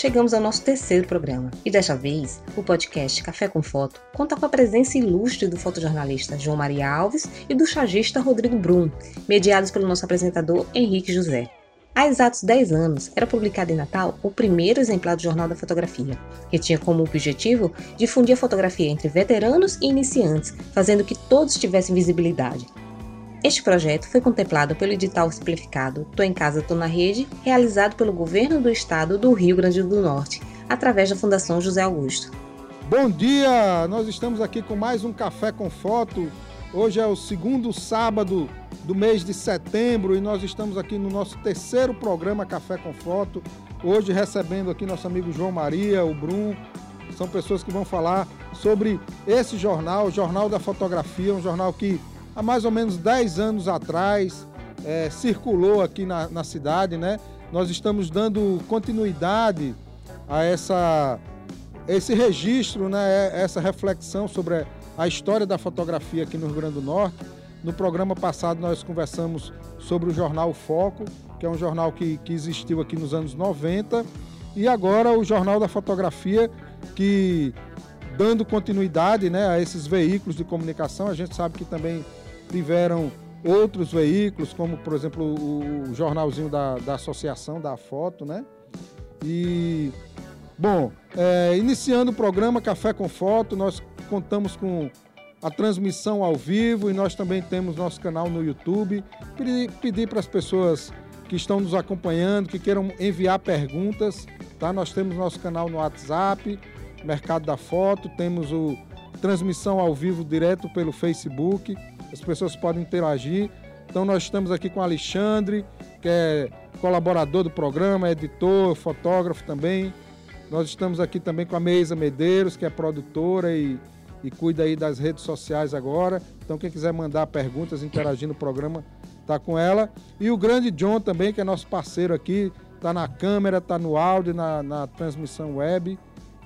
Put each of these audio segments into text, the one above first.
chegamos ao nosso terceiro programa. E desta vez, o podcast Café com Foto conta com a presença ilustre do fotojornalista João Maria Alves e do chagista Rodrigo Brum, mediados pelo nosso apresentador Henrique José. Há exatos 10 anos, era publicado em Natal o primeiro exemplar do Jornal da Fotografia, que tinha como objetivo difundir a fotografia entre veteranos e iniciantes, fazendo que todos tivessem visibilidade. Este projeto foi contemplado pelo edital simplificado Tô em Casa, Tô na Rede, realizado pelo Governo do Estado do Rio Grande do Norte, através da Fundação José Augusto. Bom dia! Nós estamos aqui com mais um Café com Foto. Hoje é o segundo sábado do mês de setembro e nós estamos aqui no nosso terceiro programa Café com Foto. Hoje recebendo aqui nosso amigo João Maria, o Brum. São pessoas que vão falar sobre esse jornal, o Jornal da Fotografia, um jornal que há mais ou menos 10 anos atrás é, circulou aqui na, na cidade, né? Nós estamos dando continuidade a essa, esse registro, né? essa reflexão sobre a história da fotografia aqui no Rio Grande do Norte. No programa passado nós conversamos sobre o jornal Foco, que é um jornal que, que existiu aqui nos anos 90, e agora o Jornal da Fotografia, que dando continuidade né, a esses veículos de comunicação, a gente sabe que também tiveram outros veículos, como por exemplo o, jornalzinho da, da associação da foto, né? E bom, é, iniciando o programa Café com Foto, nós contamos com a transmissão ao vivo e nós também temos nosso canal no YouTube. Pedir, pedir para as pessoas que estão nos acompanhando, que queiram enviar perguntas, tá? Nós temos nosso canal no WhatsApp, Mercado da Foto, temos o transmissão ao vivo direto pelo Facebook. As pessoas podem interagir. Então nós estamos aqui com o Alexandre, que é colaborador do programa, editor, fotógrafo também. Nós estamos aqui também com a Meisa Medeiros, que é produtora e e cuida aí das redes sociais agora. Então, quem quiser mandar perguntas, interagir no programa, tá com ela. E o grande John também, que é nosso parceiro aqui, tá na câmera, tá no áudio, na, na transmissão web.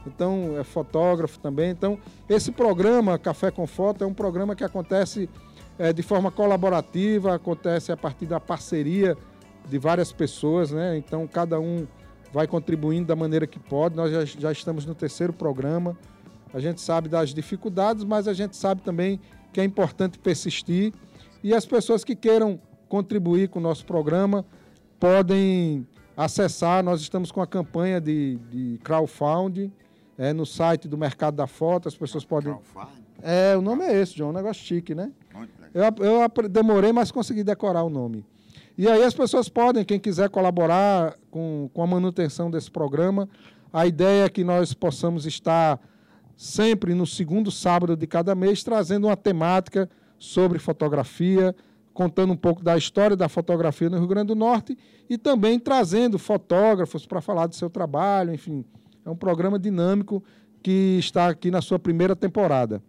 Então, é fotógrafo também. Então, esse programa, Café com Foto, é um programa que acontece é, de forma colaborativa, acontece a partir da parceria de várias pessoas, né? Então, cada um vai contribuindo da maneira que pode. Nós já, já estamos no terceiro programa. A gente sabe das dificuldades, mas a gente sabe também que é importante persistir. E as pessoas que queiram contribuir com o nosso programa podem acessar. Nós estamos com a campanha de, de crowdfunding é, no site do Mercado da Foto. As pessoas podem. É, o nome é esse, João, um negócio chique, né? Eu, eu demorei, mas consegui decorar o nome. E aí as pessoas podem, quem quiser colaborar com, com a manutenção desse programa, a ideia é que nós possamos estar sempre no segundo sábado de cada mês, trazendo uma temática sobre fotografia, contando um pouco da história da fotografia no Rio Grande do Norte e também trazendo fotógrafos para falar do seu trabalho, enfim. É um programa dinâmico que está aqui na sua primeira temporada.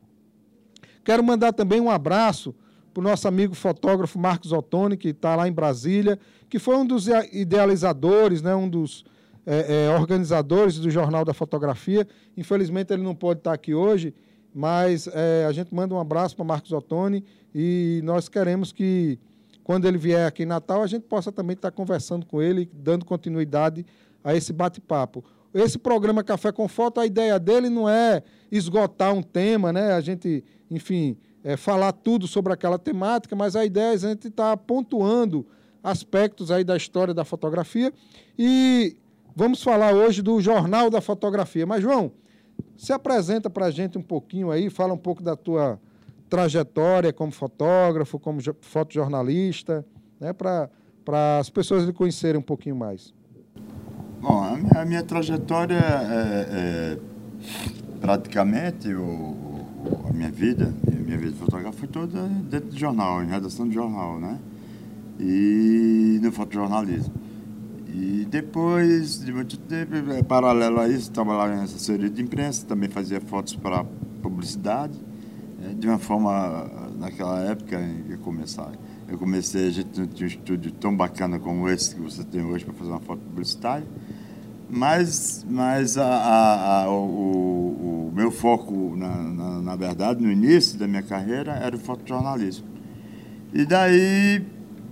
Quero mandar também um abraço para o nosso amigo fotógrafo Marcos Ottoni, que está lá em Brasília, que foi um dos idealizadores, né, um dos é, é, organizadores do Jornal da Fotografia. Infelizmente ele não pode estar aqui hoje, mas é, a gente manda um abraço para Marcos Ottoni e nós queremos que, quando ele vier aqui em Natal, a gente possa também estar conversando com ele, dando continuidade a esse bate-papo. Esse programa Café com Foto, a ideia dele não é esgotar um tema, né? A gente, enfim, é, falar tudo sobre aquela temática, mas a ideia é a gente estar pontuando aspectos aí da história da fotografia e Vamos falar hoje do Jornal da Fotografia. Mas, João, se apresenta para a gente um pouquinho aí, fala um pouco da tua trajetória como fotógrafo, como fotojornalista, né, para as pessoas lhe conhecerem um pouquinho mais. Bom, a minha, a minha trajetória é, é praticamente o, o, a minha vida, minha vida fotográfica foi toda dentro de jornal, em redação de jornal, né? E no fotojornalismo. E depois de muito tempo, é, paralelo a isso, trabalhava em assessoria de imprensa, também fazia fotos para publicidade, é, de uma forma, naquela época em começar. Eu comecei, a gente não tinha um estúdio tão bacana como esse que você tem hoje para fazer uma foto publicitária, mas, mas a, a, a, o, o, meu foco, na, na, na verdade, no início da minha carreira, era o fotojornalismo. E daí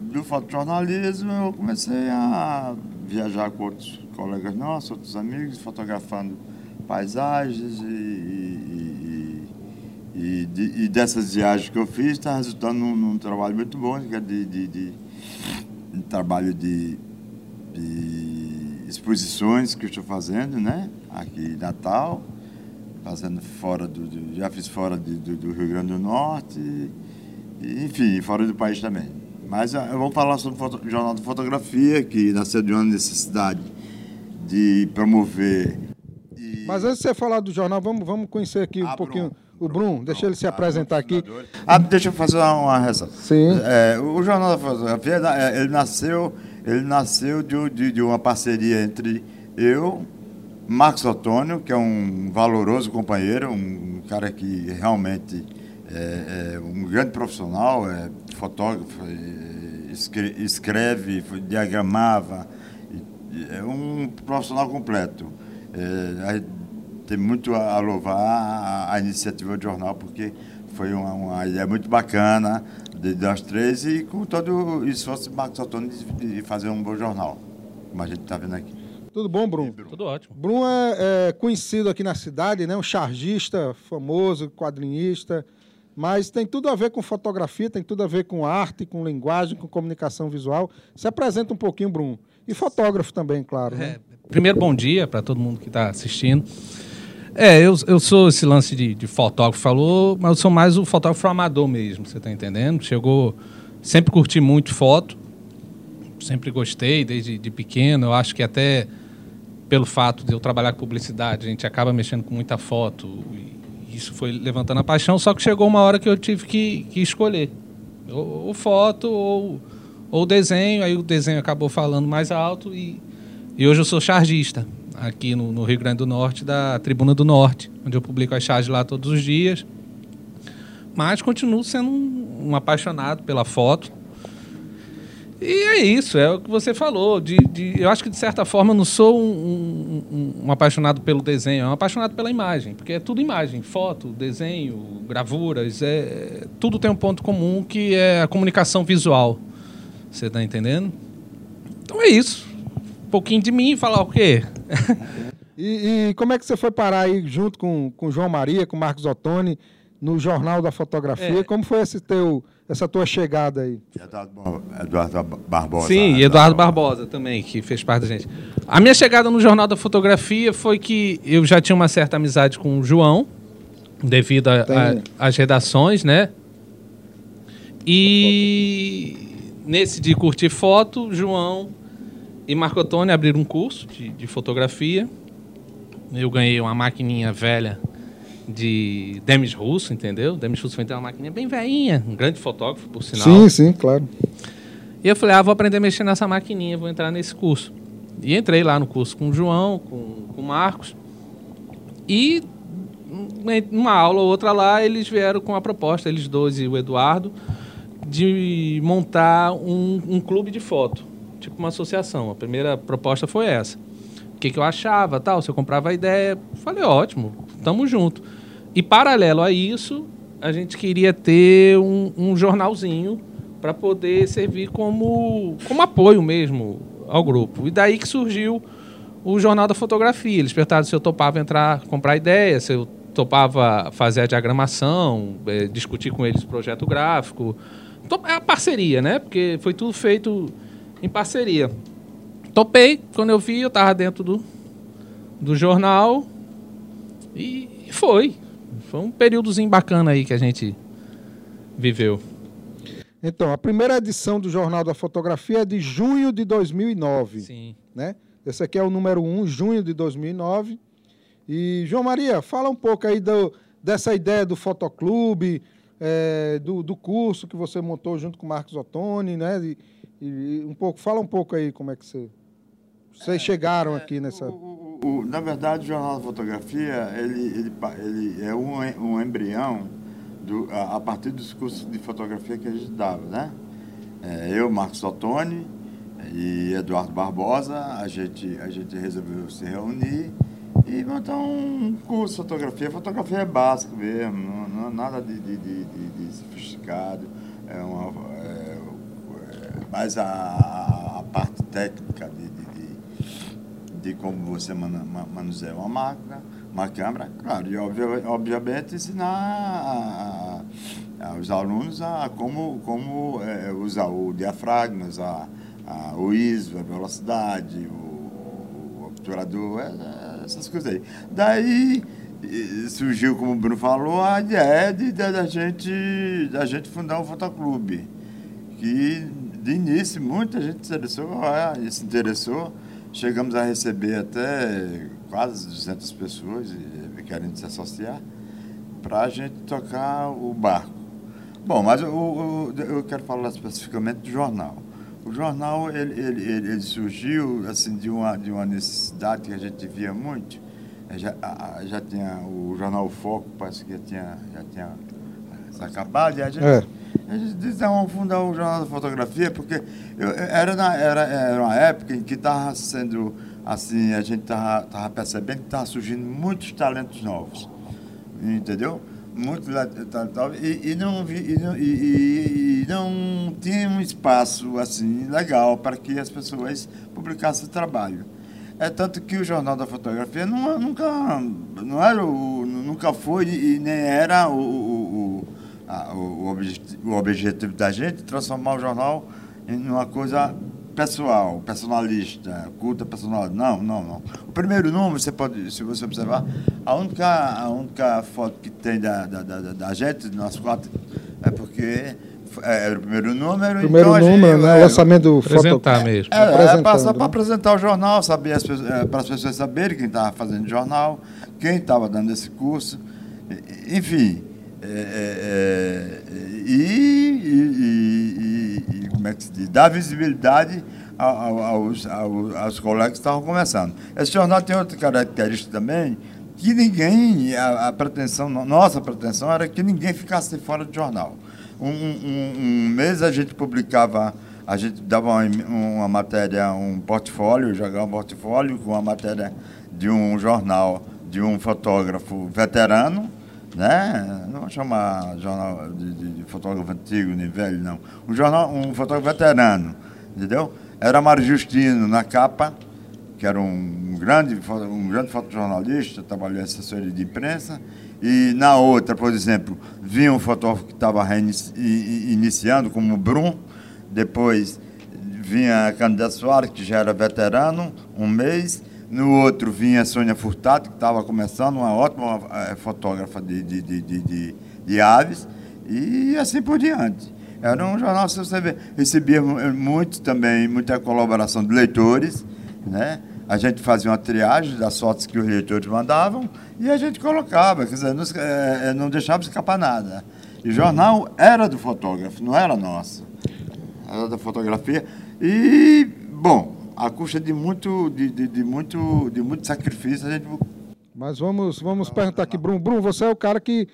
do fotojornalismo, eu comecei a viajar com outros colegas nossos, outros amigos, fotografando paisagens e, e, e, e, dessas viagens que eu fiz está resultando num, num, trabalho muito bom, que é de, de, de um trabalho de, de exposições que estou fazendo, né? Aqui em Natal, fazendo fora do, do já fiz fora de, do, do, Rio Grande do Norte, e, enfim, fora do país também. Mas ah, eu vou falar sobre o Jornal de Fotografia, que nasceu de uma necessidade de promover. E... Mas antes de você falar do jornal, vamos, vamos conhecer aqui ah, um pouquinho. Bruno. O Bruno, deixa ele se apresentar aqui. Ah, deixa eu fazer uma ressalva. Sim. É, o Jornal da Fotografia, é, ele nasceu, ele nasceu de, de, de uma parceria entre eu, Marcos Otônio, que é um valoroso companheiro, um, cara que realmente é, é um grande profissional, é fotógrafo, é, escreve, diagramava, é um profissional completo. É, tem muito a louvar a, a, iniciativa do jornal, porque foi uma, uma ideia muito bacana de nós três e com todo o esforço de Marcos Otônio de, de fazer um bom jornal, como a gente está vendo aqui. Tudo bom, Bruno? Tudo ótimo. Bruno é, é, conhecido aqui na cidade, né? Um chargista famoso, quadrinista, mas tem tudo a ver com fotografia, tem tudo a ver com arte, com linguagem, com comunicação visual. Se apresenta um pouquinho, Bruno. E fotógrafo também, claro. Né? É, primeiro, bom dia para todo mundo que está assistindo. É, eu, eu sou esse lance de, de fotógrafo, falou, mas eu sou mais o fotógrafo amador mesmo, você está entendendo? Chegou, sempre curti muito foto, sempre gostei desde de pequeno. Eu acho que até pelo fato de eu trabalhar com publicidade, a gente acaba mexendo com muita foto. E isso foi levantando a paixão, só que chegou uma hora que eu tive que, que escolher. Ou, ou foto ou, ou desenho, aí o desenho acabou falando mais alto e, e hoje eu sou chargista aqui no, no, Rio Grande do Norte, da Tribuna do Norte, onde eu publico as charges lá todos os dias. Mas continuo sendo um, um apaixonado pela foto e é isso, é o que você falou. De, de, eu acho que, de certa forma, eu não sou um, um, um, apaixonado pelo desenho, é um apaixonado pela imagem, porque é tudo imagem, foto, desenho, gravuras, é, tudo tem um ponto comum que é a comunicação visual. Você está entendendo? Então é isso. Um pouquinho de mim falar o quê? e, e, como é que você foi parar aí junto com, com João Maria, com Marcos Ottoni, no Jornal da Fotografia? É. Como foi esse teu essa tua chegada aí? Eduardo, Eduardo Barbosa. Sim, e Eduardo Barbosa também, que fez parte da gente. A minha chegada no Jornal da Fotografia foi que eu já tinha uma certa amizade com o João, devido às redações, né? E nesse de curtir foto, João e Marco Antônio abriram um curso de, de fotografia. Eu ganhei uma maquininha velha de Demis Russo, entendeu? Demis Russo foi ter uma máquina bem velhinha, um grande fotógrafo, por sinal. Sim, sim, claro. E eu falei, ah, vou aprender a mexer nessa maquininha, vou entrar nesse curso. E entrei lá no curso com o João, com, com o Marcos. E uma aula ou outra lá, eles vieram com a proposta, eles dois e o Eduardo, de montar um, um clube de foto, tipo uma associação. A primeira proposta foi essa. O que, que eu achava, tal, se eu comprava a ideia, falei, ótimo, tamo junto. E paralelo a isso, a gente queria ter um, um jornalzinho para poder servir como, como apoio mesmo ao grupo. E daí que surgiu o Jornal da Fotografia. Eles perguntaram se eu topava entrar, comprar ideia, se eu topava fazer a diagramação, é, discutir com eles o projeto gráfico. É a parceria, né? Porque foi tudo feito em parceria. Topei, quando eu vi, eu estava dentro do, do jornal, e foi. Foi um períodozinho bacana aí que a gente viveu. Então, a primeira edição do Jornal da Fotografia é de junho de 2009. Sim. Né? Esse aqui é o número 1, junho de 2009. E, João Maria, fala um pouco aí do, dessa ideia do fotoclube, é, do, do curso que você montou junto com o Marcos Ottoni, né? E, e, um pouco, fala um pouco aí como é que você, vocês chegaram aqui nessa... O, o, na verdade, o Jornal da Fotografia ele, ele, ele é um, um embrião do, a, a, partir dos cursos de fotografia que a gente dava, né? É, eu, Marcos Ottoni e Eduardo Barbosa, a gente, a gente resolveu se reunir e montar um curso de fotografia. Fotografia é básico mesmo, não, não nada de, de, de, de, sofisticado, é uma, é, é mais a, a parte técnica de de como você manuseia uma máquina, uma câmera, claro, e obviamente ensinar aos alunos a como, como é, usar o diafragma, a, o ISO, a velocidade, o, o obturador, é, é, essas coisas aí. Daí surgiu, como o Bruno falou, a ideia de, de, da, gente, da gente fundar um fotoclube. Que de início muita gente se interessou, é, se interessou. Chegamos a receber até quase 200 pessoas querendo se associar para a gente tocar o barco. Bom, mas o, o, eu quero falar especificamente do jornal. O jornal ele, ele, ele, surgiu assim de uma, de uma necessidade que a gente via muito. Já, já tinha o jornal Foco, parece que já tinha, já tinha acabado, e a gente, é. A gente vamos fundar o Jornal da Fotografia, porque eu, era, na, era, era uma época em que estava sendo, assim, a gente estava percebendo que estava surgindo muitos talentos novos, entendeu? muito e, e não vi, e, não, e, e, não tinha um espaço assim legal para que as pessoas publicassem trabalho. É tanto que o Jornal da Fotografia não, nunca, não era o, nunca foi e nem era o, a, o, objetivo, o objetivo da gente transformar o jornal em uma coisa pessoal, personalista, culta personal. Não, não, não. O primeiro número, você pode, se você observar, a única, a única foto que tem da, da, da, da gente, nós quatro, é porque é, era o primeiro número. Primeiro então número, gente, né? É, lançamento do apresentar foto... mesmo. É, é passar para apresentar o jornal, saber as, é, para as pessoas saberem quem estava fazendo jornal, quem estava dando esse curso, enfim. É, é, é e, e, e, e, como é que se diz? Dar visibilidade aos, aos, aos colegas que estavam começando. Esse jornal tem outra característica também, que ninguém, a, a pretensão, nossa pretensão era que ninguém ficasse fora do jornal. Um, um, um mês a gente publicava, a gente dava uma, uma matéria, um portfólio, jogava um portfólio com uma matéria de um jornal, de um fotógrafo veterano, né? Não vou chamar jornal de, de, de, fotógrafo antigo nem velho, não. Um, jornal, um fotógrafo veterano, entendeu? Era Mário Justino na capa, que era um grande, um grande fotojornalista, trabalhou em assessoria de imprensa, e na outra, por exemplo, vinha um fotógrafo que estava iniciando, como o Brum, depois vinha a Candida Soares, que já era veterano, um mês, no outro vinha a Sônia Furtado, que estava começando, uma ótima é, fotógrafa de, de, de, de, de aves, e assim por diante. Era um jornal, se você recebia muito também, muita colaboração de leitores, né? a gente fazia uma triagem das fotos que os leitores mandavam e a gente colocava, quer dizer, não, é, não deixava escapar nada. E o jornal era do fotógrafo, não era nosso. Era da fotografia. E, bom, a custa de muito, de, de, de muito, de muito sacrifício, a gente. Mas vamos, vamos perguntar aqui, Bruno. Bruno, você é o cara que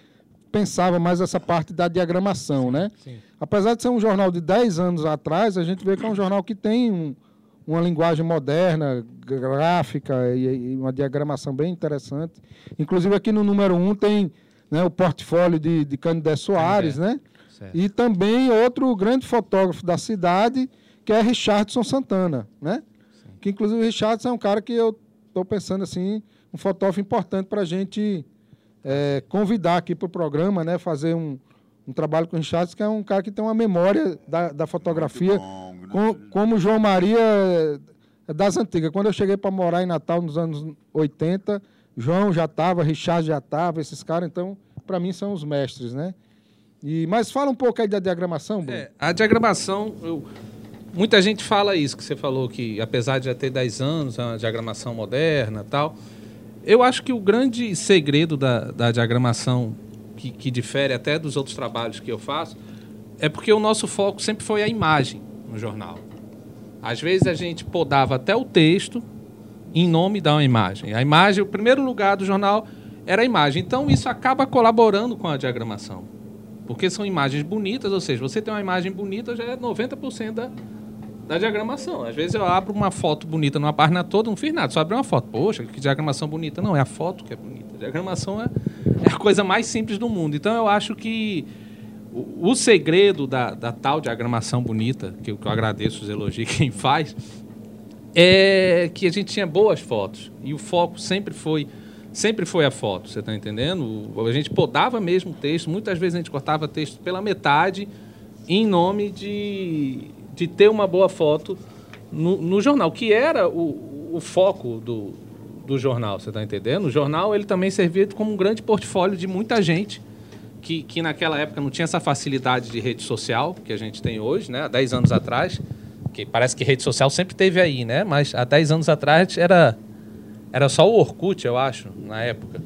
pensava mais essa parte da diagramação, né? Sim. Apesar de ser um jornal de 10 anos atrás, a gente vê que é um jornal que tem um, uma linguagem moderna, gráfica e, e, uma diagramação bem interessante. Inclusive aqui no número 1 um tem né, o portfólio de, de Candidé Soares, é. né? Certo. E também outro grande fotógrafo da cidade, que é Richardson Santana, né? Sim. Que inclusive o Richardson é um cara que eu estou pensando assim, um fotógrafo importante para a gente é, convidar aqui para o programa, né? Fazer um, um trabalho com o Richardson, que é um cara que tem uma memória da, da fotografia. Bom com, como João Maria é das antigas. Quando eu cheguei para morar em Natal nos anos 80, João já estava, Richard já estava, esses caras, então, para mim, são os mestres, né? E, mas fala um pouco aí da diagramação, Bruno. É, a diagramação, eu, muita gente fala isso, que você falou que, apesar de já ter 10 anos, é uma diagramação moderna tal. Eu acho que o grande segredo da, da diagramação, que, que difere até dos outros trabalhos que eu faço, é porque o nosso foco sempre foi a imagem no jornal. Às vezes a gente podava até o texto em nome da imagem. A imagem, o primeiro lugar do jornal era a imagem. Então isso acaba colaborando com a diagramação. Porque são imagens bonitas, ou seja, você tem uma imagem bonita, já é 90% da, da diagramação. Às vezes eu abro uma foto bonita numa página toda, não fiz nada, só abri uma foto. Poxa, que diagramação bonita. Não, é a foto que é bonita. A diagramação é, é a coisa mais simples do mundo. Então eu acho que o, o segredo da, da, tal diagramação bonita, que eu, que eu agradeço os elogios quem faz, é que a gente tinha boas fotos e o foco sempre foi sempre foi a foto, você está entendendo? A gente podava mesmo o texto, muitas vezes a gente cortava texto pela metade em nome de, de ter uma boa foto no, no jornal, que era o, o foco do, do jornal, você está entendendo? O jornal ele também servia como um grande portfólio de muita gente que, que naquela época não tinha essa facilidade de rede social que a gente tem hoje, né? Há 10 anos atrás, que parece que rede social sempre teve aí, né? Mas há 10 anos atrás era, era só o Orkut, eu acho, na época.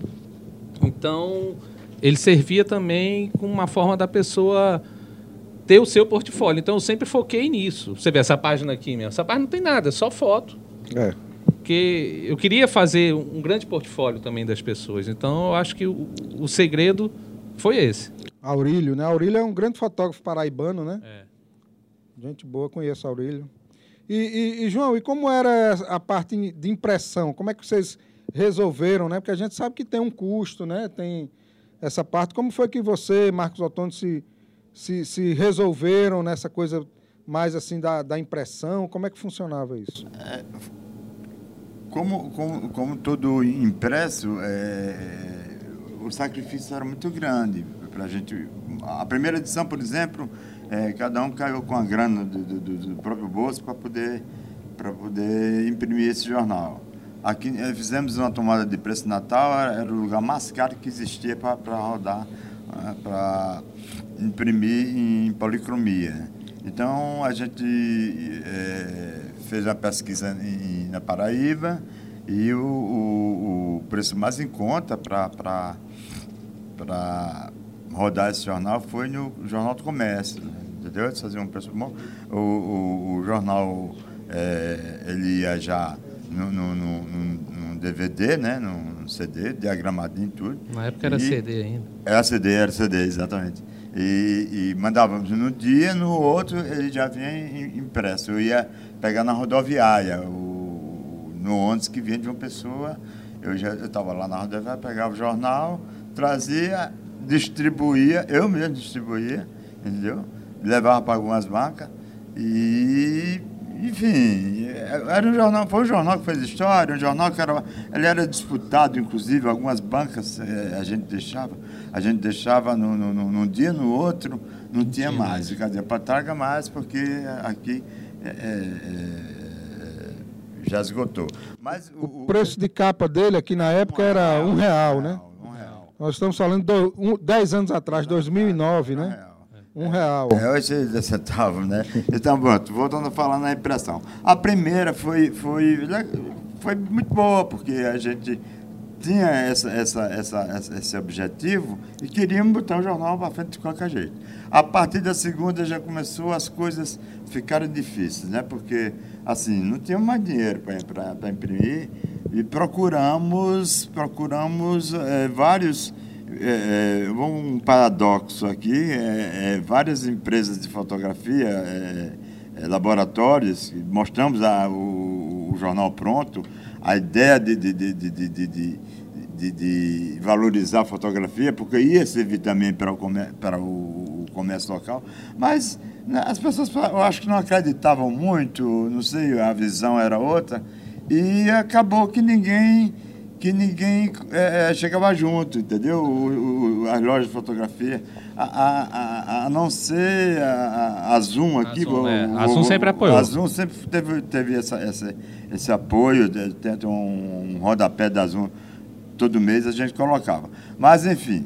Então, ele servia também como uma forma da pessoa ter o seu portfólio. Então, eu sempre foquei nisso. Você vê essa página aqui mesmo. Essa página não tem nada, é só foto. É. Porque eu queria fazer um grande portfólio também das pessoas. Então, eu acho que o, o segredo foi esse. Aurílio, né? Aurílio é um grande fotógrafo paraibano, né? É. Gente boa, conheço Aurílio. E, e, e, João, e como era a parte de impressão? Como é que vocês resolveram, né? Porque a gente sabe que tem um custo, né? Tem essa parte. Como foi que você, Marcos Ottoni, se, se, se resolveram nessa coisa mais assim da, da impressão? Como é que funcionava isso? É, como, como, como todo impresso, é, o sacrifício era muito grande para a gente. A primeira edição, por exemplo, é, cada um caiu com a grana do, do, do próprio bolso para poder, poder imprimir esse jornal. Aqui é, fizemos uma tomada de preço Natal, era o lugar mais caro que existia para rodar, é, para imprimir em policromia. Então a gente é, fez uma pesquisa em, na Paraíba e o, o, o preço mais em conta para rodar esse jornal foi no Jornal do Comércio, né? entendeu? Eles faziam um preço bom. O, o, o jornal, é, ele ia já no, DVD, né? no CD, diagramadinho tudo. Na época era e, CD ainda. Era CD, era CD, exatamente. E, e, mandávamos no dia, no outro ele já vinha impresso. Eu ia pegar na rodoviária, o, no ônibus que vinha de uma pessoa. Eu já estava lá na rodoviária, pegava o jornal, trazia, distribuía, eu mesmo distribuía, entendeu? Levava para algumas bancas e, enfim, era um jornal, foi um jornal que fez história, um jornal que era, ele era disputado, inclusive, algumas bancas eh, a gente deixava, a gente deixava no, no, no, num dia, no outro, não tinha mais, quer dizer, para traga mais, porque aqui é, é, já esgotou. Mas o, o preço de capa dele aqui na época um era real, um real, né? Nós estamos falando de um, 10 anos atrás, 2009, né? Um real. É, hoje é centavos, né? Então, pronto, voltando a falar na impressão. A primeira foi, foi, foi muito boa, porque a gente tinha essa, essa, essa, esse objetivo e queríamos botar o jornal para frente de qualquer jeito. A partir da segunda já começou as coisas ficarem difíceis, né? Porque, assim, não tinha mais dinheiro para imprimir e procuramos, procuramos é, vários, é, um paradoxo aqui, é, várias empresas de fotografia, laboratórios, mostramos a, o, o, jornal pronto, a ideia de, de, de, de, de, valorizar a fotografia, porque ia servir também para o, comércio, para o comércio local, mas né, as pessoas, eu acho que não acreditavam muito, não sei, a visão era outra, e acabou que ninguém que ninguém é, é, chegava junto, entendeu? O, o, as lojas de fotografia, a, a, a, a não ser a, a Zoom aqui. A Zoom, o, é. a Zoom sempre apoiou. A Zoom sempre teve, teve essa, essa, esse apoio, tem um, um rodapé da Zoom, todo mês a gente colocava. Mas, enfim,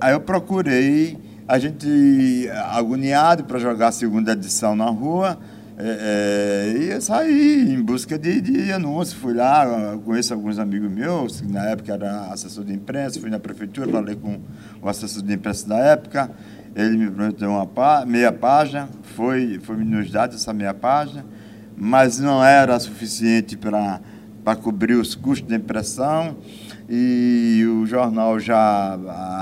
aí eu procurei, a gente agoniado para jogar a segunda edição na rua, é, é, e saí em busca de, de anúncio. Fui lá, conheço alguns amigos meus, que na época era assessor de imprensa, fui na prefeitura, falei com o assessor de imprensa da época. Ele me prometeu uma pá, meia página, foi, foi nos dado essa meia página, mas não era suficiente para cobrir os custos da impressão. E o jornal já,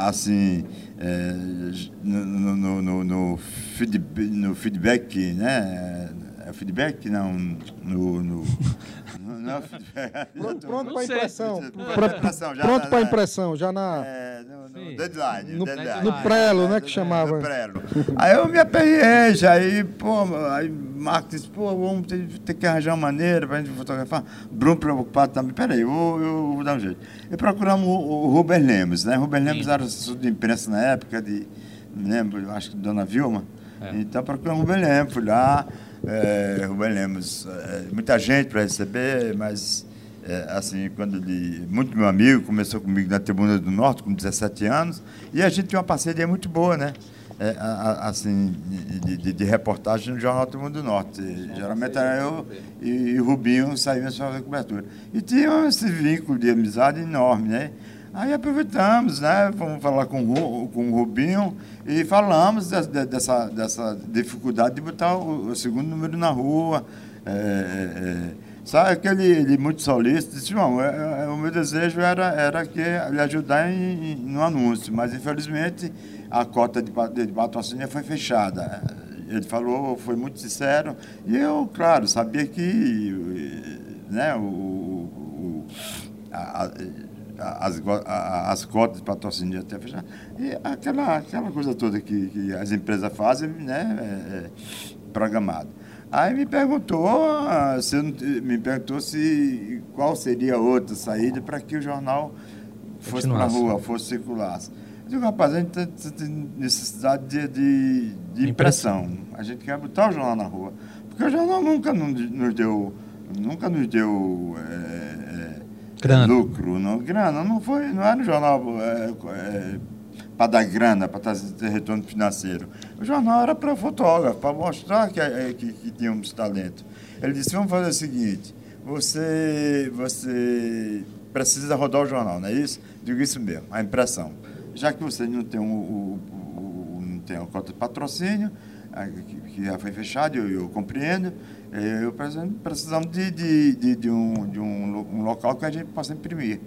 assim, é, no, no, no, no, feedback, no feedback né? É feedback? Não, no, no, não. Pronto, pronto Não para impressão. Pronto Pra- pra impressão, já Pronto na- para impressão, já na. É, no, no deadline. No- deadline. no prelo, né, que É, chamava. No prelo. Aí eu me aperrei, já aí, pô, aí Marcos disse, pô, vamos ter, ter que arranjar uma maneira pra gente fotografar. Bruno preocupado também, peraí, eu, eu vou dar um jeito. E procuramos o, o Rubens Lemos, né? Rubens Lemos Sim. era assessor de imprensa na época de, me lembro, eu acho que Dona Vilma. É. Então procuramos o Rubens Lemos, fui lá, é, Rubens Lemos, é, muita gente para receber, mas é, assim, quando ele, muito meu amigo, começou comigo na Tribuna do Norte com 17 anos, e a gente tinha uma parceria muito boa, né? É, assim, de, de- de reportagem no Jornal do Norte. E, geralmente era eu e, e o Rubinho saímos para fazer cobertura. E tinha esse vínculo de amizade enorme, né? Aí aproveitamos, né? Fomos falar com, o com o Rubinho e falamos de- de- dessa, dessa dificuldade de botar o, o segundo número na rua. É, é, é, sabe aquele ele muito solícito? Disse, João, é, é, o meu desejo era, era que ele ajudar em, em- no anúncio, mas infelizmente a cota de, de patrocínio foi fechada. Ele falou, foi muito sincero, e eu, claro, sabia que né, o, o- a- a- as, as cotas de patrocínio até fechar. E aquela, aquela coisa toda que, que as empresas fazem, né, é, é, programado. Aí me perguntou, ah, se eu me perguntou se qual seria outra saída para que o jornal fosse para a rua, fosse circulasse. Eu digo, rapaz, a gente tem- tem tem necessidade de, de, de impressão. A gente quer botar o jornal na rua. Porque o jornal nunca nos deu, nunca nos deu é, Grana. lucro. Não, grana não foi, não era um jornal para dar grana, para ter retorno financeiro. O jornal era para fotógrafo, para mostrar que, eh, que, que tínhamos talento. Ele disse, vamos fazer o seguinte, você, você precisa rodar o jornal, não é isso? Digo isso mesmo, a impressão. Já que você não tem, o, o- não tem a cota de patrocínio, que, já foi fechado, eu, eu compreendo, eu precisamos de, de, de, de um, de um, um local que a gente possa imprimir.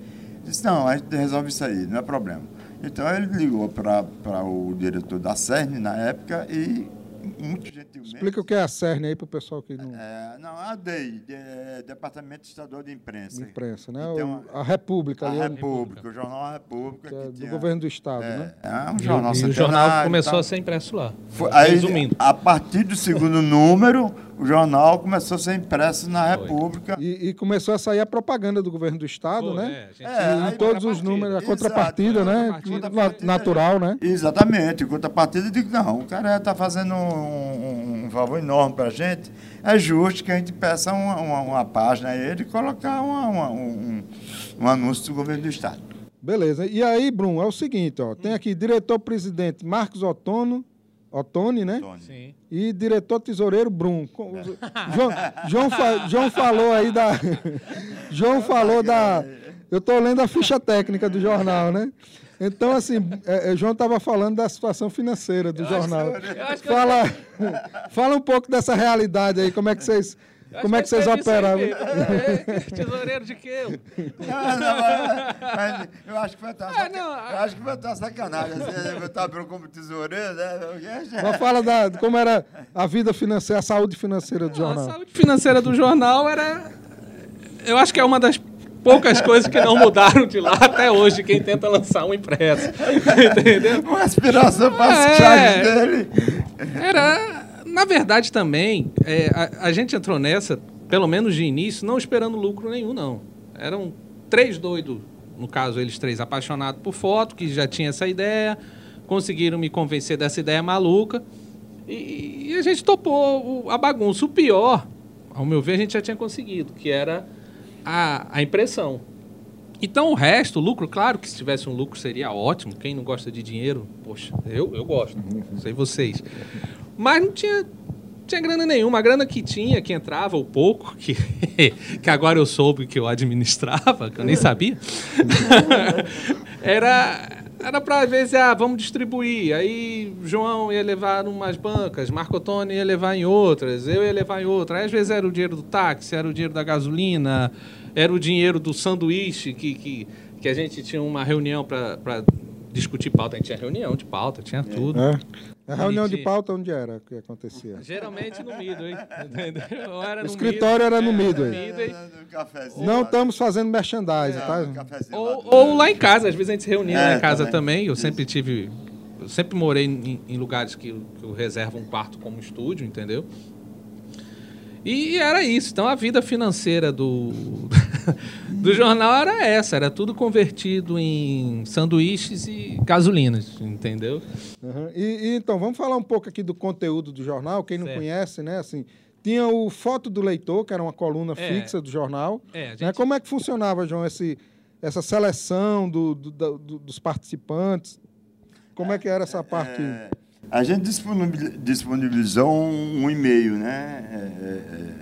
Disse, não, a gente resolve isso aí, não é problema. Então ele ligou para o diretor da CERN na época e muito gentilmente... Explica o que é a CERN aí para o pessoal que não. É, não, a DEI, de- Departamento Estadual de Imprensa. imprensa, né? Então, a República a ali, República, o jornal República. que é que do tinha- governo do Estado, é, né? é um jornal o- e o jornal começou a ser impresso lá. Foi- aí, Resumindo. a partir do segundo número, o jornal começou a ser impresso na Foi. República. E, e começou a sair a propaganda do governo do Estado, Pô, né? é, É, E em todos os números, a Exato, contrapartida, a né? contrapartida. Na- Natural, né? Exatamente, contrapartida, eu digo, não, o cara está fazendo um, um favor enorme para a gente, é justo que a gente peça uma, uma, uma página a ele e colocar uma- uma- um, um anúncio do governo do Estado. Beleza. E aí, Bruno, é o seguinte, ó. Tem aqui diretor-presidente Marcos Otono, Otoni, né? Sim. E diretor tesoureiro Brum. Com- João, João, fa- João falou aí da. João falou da. Eu estou lendo a ficha técnica do jornal, né? Então, assim, é, é, João estava falando da situação financeira do jornal. eu acho que eu- Fala, fala um pouco dessa realidade aí, como é que vocês, como é que vocês operavam? Tesoureiro de quê? Não, não, mas, mas eu acho que vai estar Ah, não, eu acho que vai estar sacanagem. Você vai estar como tesoureiro, né? Mas fala da, como era a vida financeira, a saúde financeira do A jornal. saúde financeira do jornal era. Eu acho que é uma das poucas coisas que não mudaram de lá até hoje, quem tenta lançar um impresso. Entendeu? Uma aspiração para É. dele. Era. Na verdade, também, é, a, a gente entrou nessa, pelo menos de início, não esperando lucro nenhum, não. Eram três doidos, no caso, eles três apaixonados por foto, que já tinha essa ideia, conseguiram me convencer dessa ideia maluca. E, e a gente topou a bagunça. O pior, ao meu ver, a gente já tinha conseguido, que era a, a impressão. Então o resto, o lucro, claro que se tivesse um lucro seria ótimo. Quem não gosta de dinheiro, poxa, eu, eu gosto, não sei vocês. Mas não tinha, tinha grana nenhuma. A grana que tinha, que entrava, o pouco, que, que agora eu soube que eu administrava, que eu nem sabia, era, era para ver ah, vamos distribuir. Aí João ia levar em umas bancas, Marco Antônio ia levar em outras, eu ia levar em outras. Aí, às vezes era o dinheiro do táxi, era o dinheiro da gasolina, era o dinheiro do sanduíche, que, que, que a gente tinha uma reunião para discutir pauta. A gente tinha reunião de pauta, tinha tudo. É. A reunião de pauta onde era que acontecia? Geralmente no Midway? Ou era O no escritório era no é, Midway. Midway. Cafezinho, Não estamos fazendo merchandising, É, tá? Ou, ou lá em casa, às vezes a gente se reunia É, lá em casa também. também. Eu Isso. sempre tive. Eu sempre morei em, em lugares que, eu- que eu reservo um quarto como estúdio, entendeu? E era isso. Então a vida financeira do, do jornal era essa, era tudo convertido em sanduíches e gasolinas, entendeu? Uhum. E, e, então, vamos falar um pouco aqui do conteúdo do jornal. Quem não Certo. conhece, né? Assim, tinha o Foto do Leitor, que era uma coluna É. fixa do jornal. É, Né? gente- Como é que funcionava, João, esse, essa seleção do- do- do- dos participantes? Como é que era essa parte? É, a gente disponibil- disponibilizou um, um e-mail, né?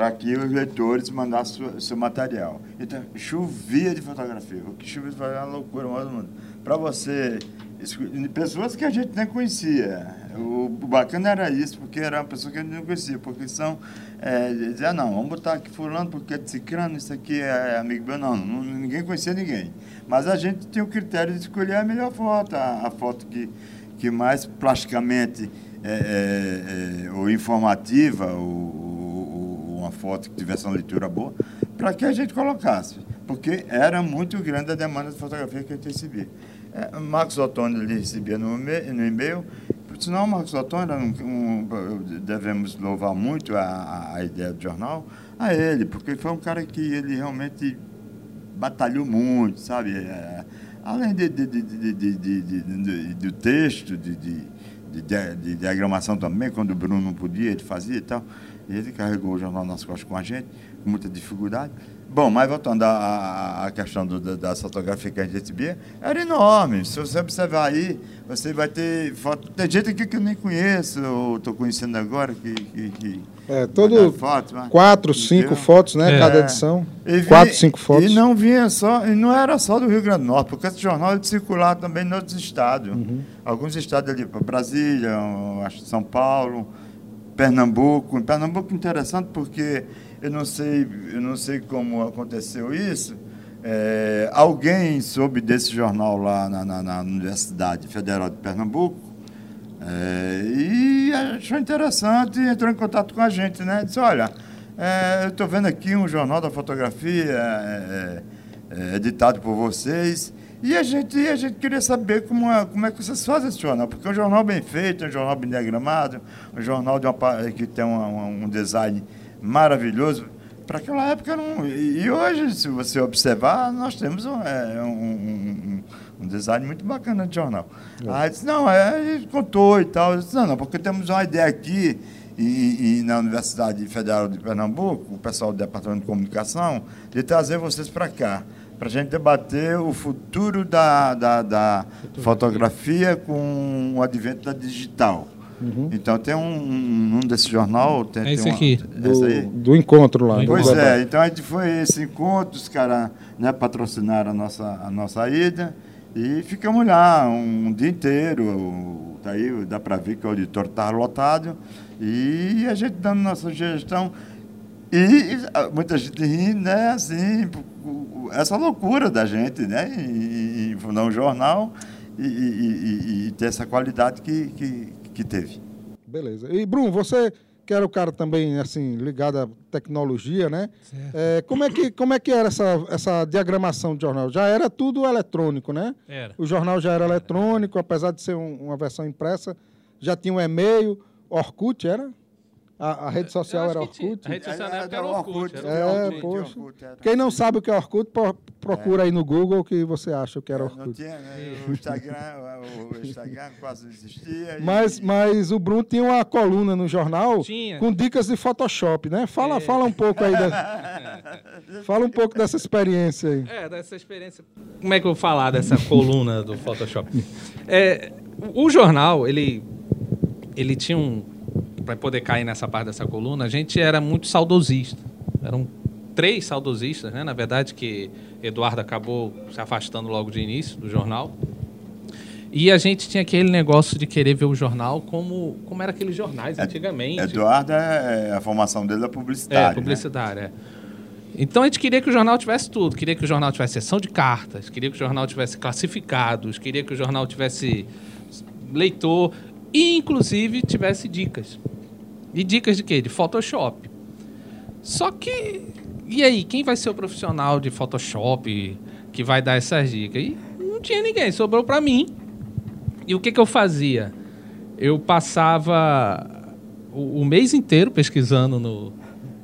Para que os leitores mandassem seu, seu material. Então, chovia de fotografia. O que chovia de fotografia era uma loucura, maior do mundo. Para você. Pessoas que a gente nem conhecia. O, o bacana era isso, porque era uma pessoa que a gente não conhecia. Porque são. É, dizia, não, vamos botar aqui fulano, porque é de ciclano, isso aqui é amigo meu. Não, não, ninguém conhecia ninguém. Mas a gente tinha o critério de escolher a melhor foto, a, a foto que, que mais plasticamente é, é, é, ou informativa, ou uma foto que tivesse uma leitura boa, para que a gente colocasse. Porque era muito grande a demanda de fotografia que a gente recebia. É, Marcos Ottoni ele recebia no, e- no e-mail. Por sinal, Marcos Ottoni, um, um- devemos louvar muito a, a- ideia do jornal, a ele, porque foi um cara que ele realmente batalhou muito, sabe? É, além de, de, de, do texto, de diagramação também, quando o Bruno não podia, ele fazia e tal. E ele carregou o jornal nas costas com a gente, com muita dificuldade. Bom, mas voltando à- questão do, da, da fotografia que a gente recebia, era enorme. Se você observar aí, você vai ter foto. Tem gente aqui que eu nem conheço, ou estou conhecendo agora, que. que, que É, todo foto, mas- quatro, cinco Entendeu? fotos, né? É. Cada edição. Vi- Quatro, cinco fotos. E não vinha só, e não era só do Rio Grande do Norte, porque esse jornal ele circulava também em outros estados. Uhum. Alguns estados ali, para Brasília, eu acho que São Paulo, Pernambuco. Em Pernambuco interessante porque eu não sei, eu não sei como aconteceu isso. É, alguém soube desse jornal lá na, na- na Universidade Federal de Pernambuco é, e achou interessante e entrou em contato com a gente, né? Disse, olha, é, eu estou vendo aqui um jornal da fotografia é, é, é, editado por vocês e a gente, a gente queria saber como é, como é que vocês fazem esse jornal, porque é um jornal bem feito, é um jornal bem diagramado, um jornal de uma, que tem uma- uma- um design maravilhoso. Para aquela época um, e hoje, se você observar, nós temos um, é, um- um- um- design muito bacana de jornal. Aí disse, não, é, contou e tal. Eu disse, não, não, porque temos uma ideia aqui e, e na Universidade Federal de Pernambuco, o pessoal do Departamento de Comunicação, de trazer vocês para cá, para a gente debater o futuro da, da, da fotografia com o advento da digital. Então tem um, um, desse jornal. Tem, É tem esse uma- aqui. esse aí? Do, do encontro lá. Do Pois é, então a gente foi a esse encontro, os caras né, patrocinaram a nossa, a nossa ida e ficamos lá um, dia inteiro. Daí dá para ver que o auditório estava lotado e a gente dando nossa gestão. E muita gente rindo, né? Assim, essa loucura da gente, né? Em, em fundar um jornal e, e- e- e ter essa qualidade que, que, que teve. Beleza. E, Bruno, você que era o cara também, assim, ligado à tecnologia, né? É, como, é que, como é que era essa, essa diagramação de jornal? Já era tudo eletrônico, né? Era. O jornal já era eletrônico, apesar de ser um- uma versão impressa, já tinha um e-mail, Orkut, era? A, a rede social era. Orkut? A rede social na época era o Orkut. era o É, Orkut, Orkut. poxa. Orkut, era. Quem não sabe o que é Orkut, pro- procura aí no Google o que você acha que era Não Orkut. tinha, né? O Instagram, o o Instagram quase não existia. e- Mas, mas o Bruno tinha uma coluna no jornal Tinha. com dicas de Photoshop, né? Fala, É. fala um pouco aí. Da, fala um pouco dessa experiência aí. É, dessa experiência. Como é que eu vou falar dessa coluna do Photoshop? É, o o jornal, ele, ele tinha um. Para poder cair nessa parte dessa coluna, a gente era muito saudosista. Eram três saudosistas, né? Na verdade, que Eduardo acabou se afastando logo de início do jornal. E a gente tinha aquele negócio de querer ver o jornal como, como era aqueles jornais É- antigamente. Eduardo, é, a formação dele é publicitária. É, publicitária. é. Então a gente queria que o jornal tivesse tudo. Queria que o jornal tivesse sessão de cartas, queria que o jornal tivesse classificados, queria que o jornal tivesse leitor e, inclusive, tivesse dicas. E dicas de quê? De Photoshop. Só que. E aí, quem vai ser o profissional de Photoshop que vai dar essas dicas? E não tinha ninguém, sobrou para mim. E o que, que eu fazia? Eu passava o, o mês inteiro pesquisando no,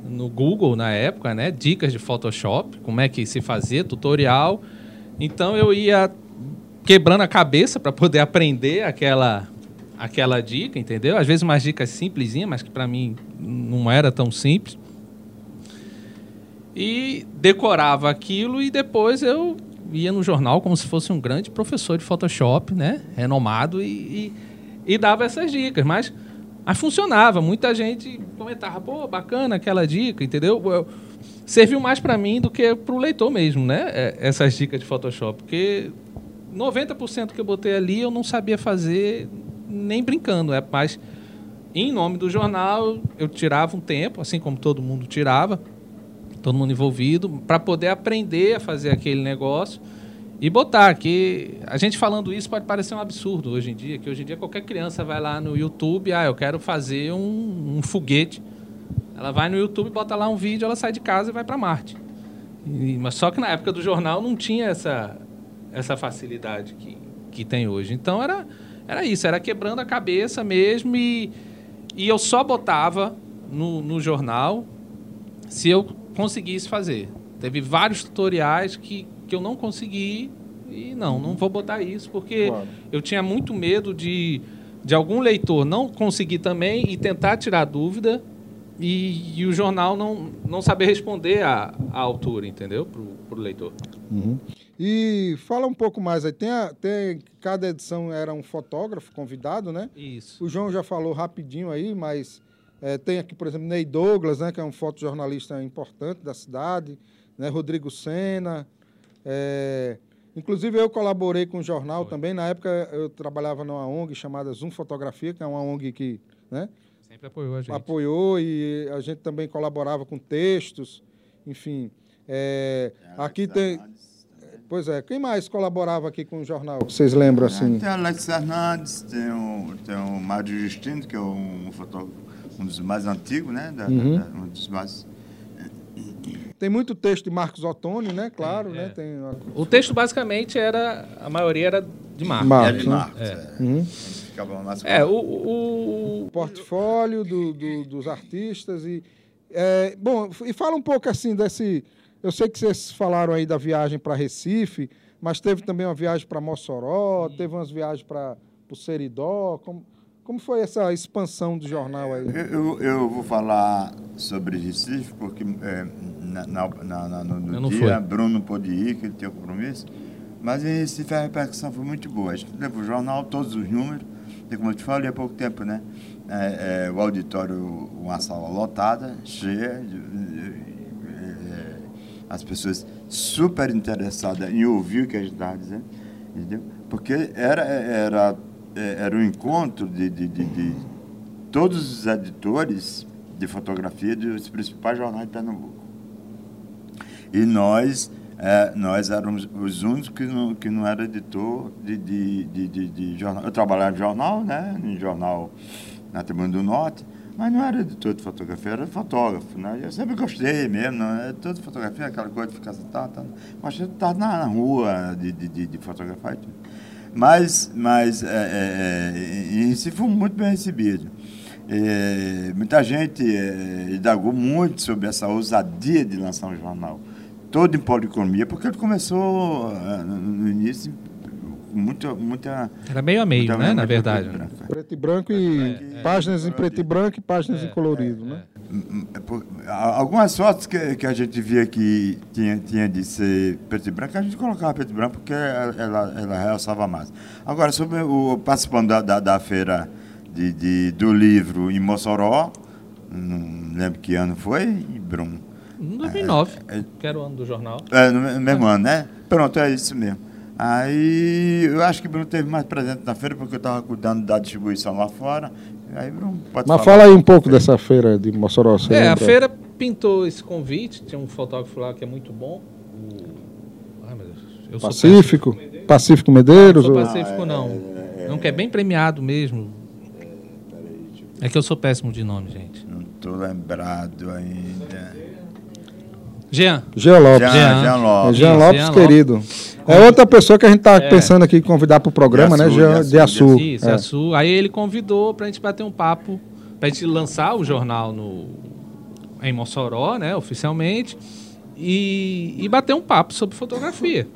no Google na época, né? Dicas de Photoshop, como é que se fazia, tutorial. Então eu ia quebrando a cabeça para poder aprender aquela aquela dica, entendeu? Às vezes umas dicas simplesinhas, mas que para mim não era tão simples. E decorava aquilo e depois eu ia no jornal como se fosse um grande professor de Photoshop, né? Renomado e, e, e dava essas dicas, mas mas funcionava. Muita gente comentava, pô, bacana aquela dica, entendeu? Eu, serviu mais para mim do que para o leitor mesmo, né? É, essas dicas de Photoshop. Porque 90% que eu botei ali eu não sabia fazer nem brincando. É mais em nome do jornal, eu tirava um tempo, assim como todo mundo tirava, todo mundo envolvido, para poder aprender a fazer aquele negócio e botar que a gente falando isso pode parecer um absurdo hoje em dia, que hoje em dia qualquer criança vai lá no YouTube, ah, eu quero fazer um, um foguete. Ela vai no YouTube, bota lá um vídeo, ela sai de casa e vai para Marte. E, mas só que na época do jornal não tinha essa, essa facilidade que, que tem hoje. Então era, era isso, era quebrando a cabeça mesmo e, e eu só botava no, no jornal se eu conseguisse fazer. Teve vários tutoriais que, que eu não consegui e não, não vou botar isso, porque claro. eu tinha muito medo de, de algum leitor não conseguir também e tentar tirar dúvida e, e o jornal não, não saber responder à, à altura, entendeu? Para o leitor. Uhum. E fala um pouco mais aí. Tem, a, tem cada edição era um fotógrafo convidado, né? Isso. O João já falou rapidinho aí, mas é, tem aqui, por exemplo, Ney Douglas, né? Que é um fotojornalista importante da cidade, né? Rodrigo Sena, é, inclusive, eu colaborei com o jornal Foi. também. Na época, eu trabalhava numa ONG chamada Zoom Fotografia, que é uma ONG que né, sempre apoiou a gente. Apoiou e a gente também colaborava com textos, enfim. É, é aqui tem. Pois é, quem mais colaborava aqui com o jornal? Vocês lembram assim? Tem o Alex Hernandes, tem o, tem o Mário Justino, que é um fotógrafo, um dos mais antigos, né? Da, uhum. da, um dos mais tem muito texto de Marcos Ottoni, né? Claro, né? é. né? Tem uma... O texto basicamente era. A maioria era de Marcos. Marcos era de né? Marcos. É. é. Uhum. É, o, o, o portfólio do, do, dos artistas e. É, bom, e fala um pouco assim desse. Eu sei que vocês falaram aí da viagem para Recife, mas teve também uma viagem para Mossoró, teve umas viagens para o Seridó. Como, como foi essa expansão do jornal aí? Eu, eu vou falar sobre Recife, porque é, na, na, na, no, dia foi. Bruno não pôde ir, que ele tinha compromisso. Mas em Recife a repercussão foi muito boa. A gente levou o jornal, todos os números, e como eu te falei há pouco tempo, né? É, é, o auditório, uma sala lotada, cheia, de, é, as pessoas super interessadas em ouvir o que a gente estava dizendo, entendeu? Porque era, era era um encontro de, de, de, de, todos os editores de fotografia dos principais jornais de Pernambuco. E nós, é, nós éramos os únicos que não, que não era editor de, de, de, de, de jornal. Eu trabalhava em jornal, né? Em jornal na Tribuna do Norte, mas não era editor de fotografia, era fotógrafo, né? Eu sempre gostei mesmo, é editor de fotografia, aquela coisa de ficar sentado, tá, gostei de estar na, rua, de, de, de, fotografar e tudo. Mas, mas é, é, é em si foi muito bem recebido. É, muita gente é, indagou muito sobre essa ousadia de lançar um jornal, todo em polieconomia, porque ele começou é, no início muita, muita. Era meio a meio, né? Na verdade. Preto e branco e é, páginas é, em preto e branco e páginas em colorido, né? Algumas fotos que, que a gente via que tinha, tinha de ser preto e branco, a gente colocava preto e branco porque ela, ela realçava mais. Agora, sobre o participando da, da, da feira de, de, do livro em Mossoró, não lembro que ano foi, Bruno. 2009, é, é, que era o ano do jornal. É, no mesmo é. ano, né? Pronto, é isso mesmo. Aí eu acho que o Bruno teve mais presente na feira porque eu estava cuidando da distribuição lá fora. Aí, Bruno, pode Mas fala aí um pouco dessa feira de Mossoró. É, a feira pintou esse convite, tinha um fotógrafo lá que é muito bom. Ai, meu Deus. Eu sou Pacífico. Pacífico Não Medeiros. sou ou- Pacífico, não. é, é, Não, que é bem premiado mesmo. Peraí, deixa eu- É que eu sou péssimo de nome, gente. não tô lembrado ainda. Jean. Jean Lopes. Jean, Jean. Jean Lopes. Jean Lopes, Jean querido. É outra pessoa que a gente está É. pensando aqui em convidar para o programa, né? De Jean Açu, de Açu. Isso, É. a. Aí ele convidou pra gente bater um papo, pra gente lançar o jornal no, em Mossoró, né, oficialmente, e, e bater um papo sobre fotografia.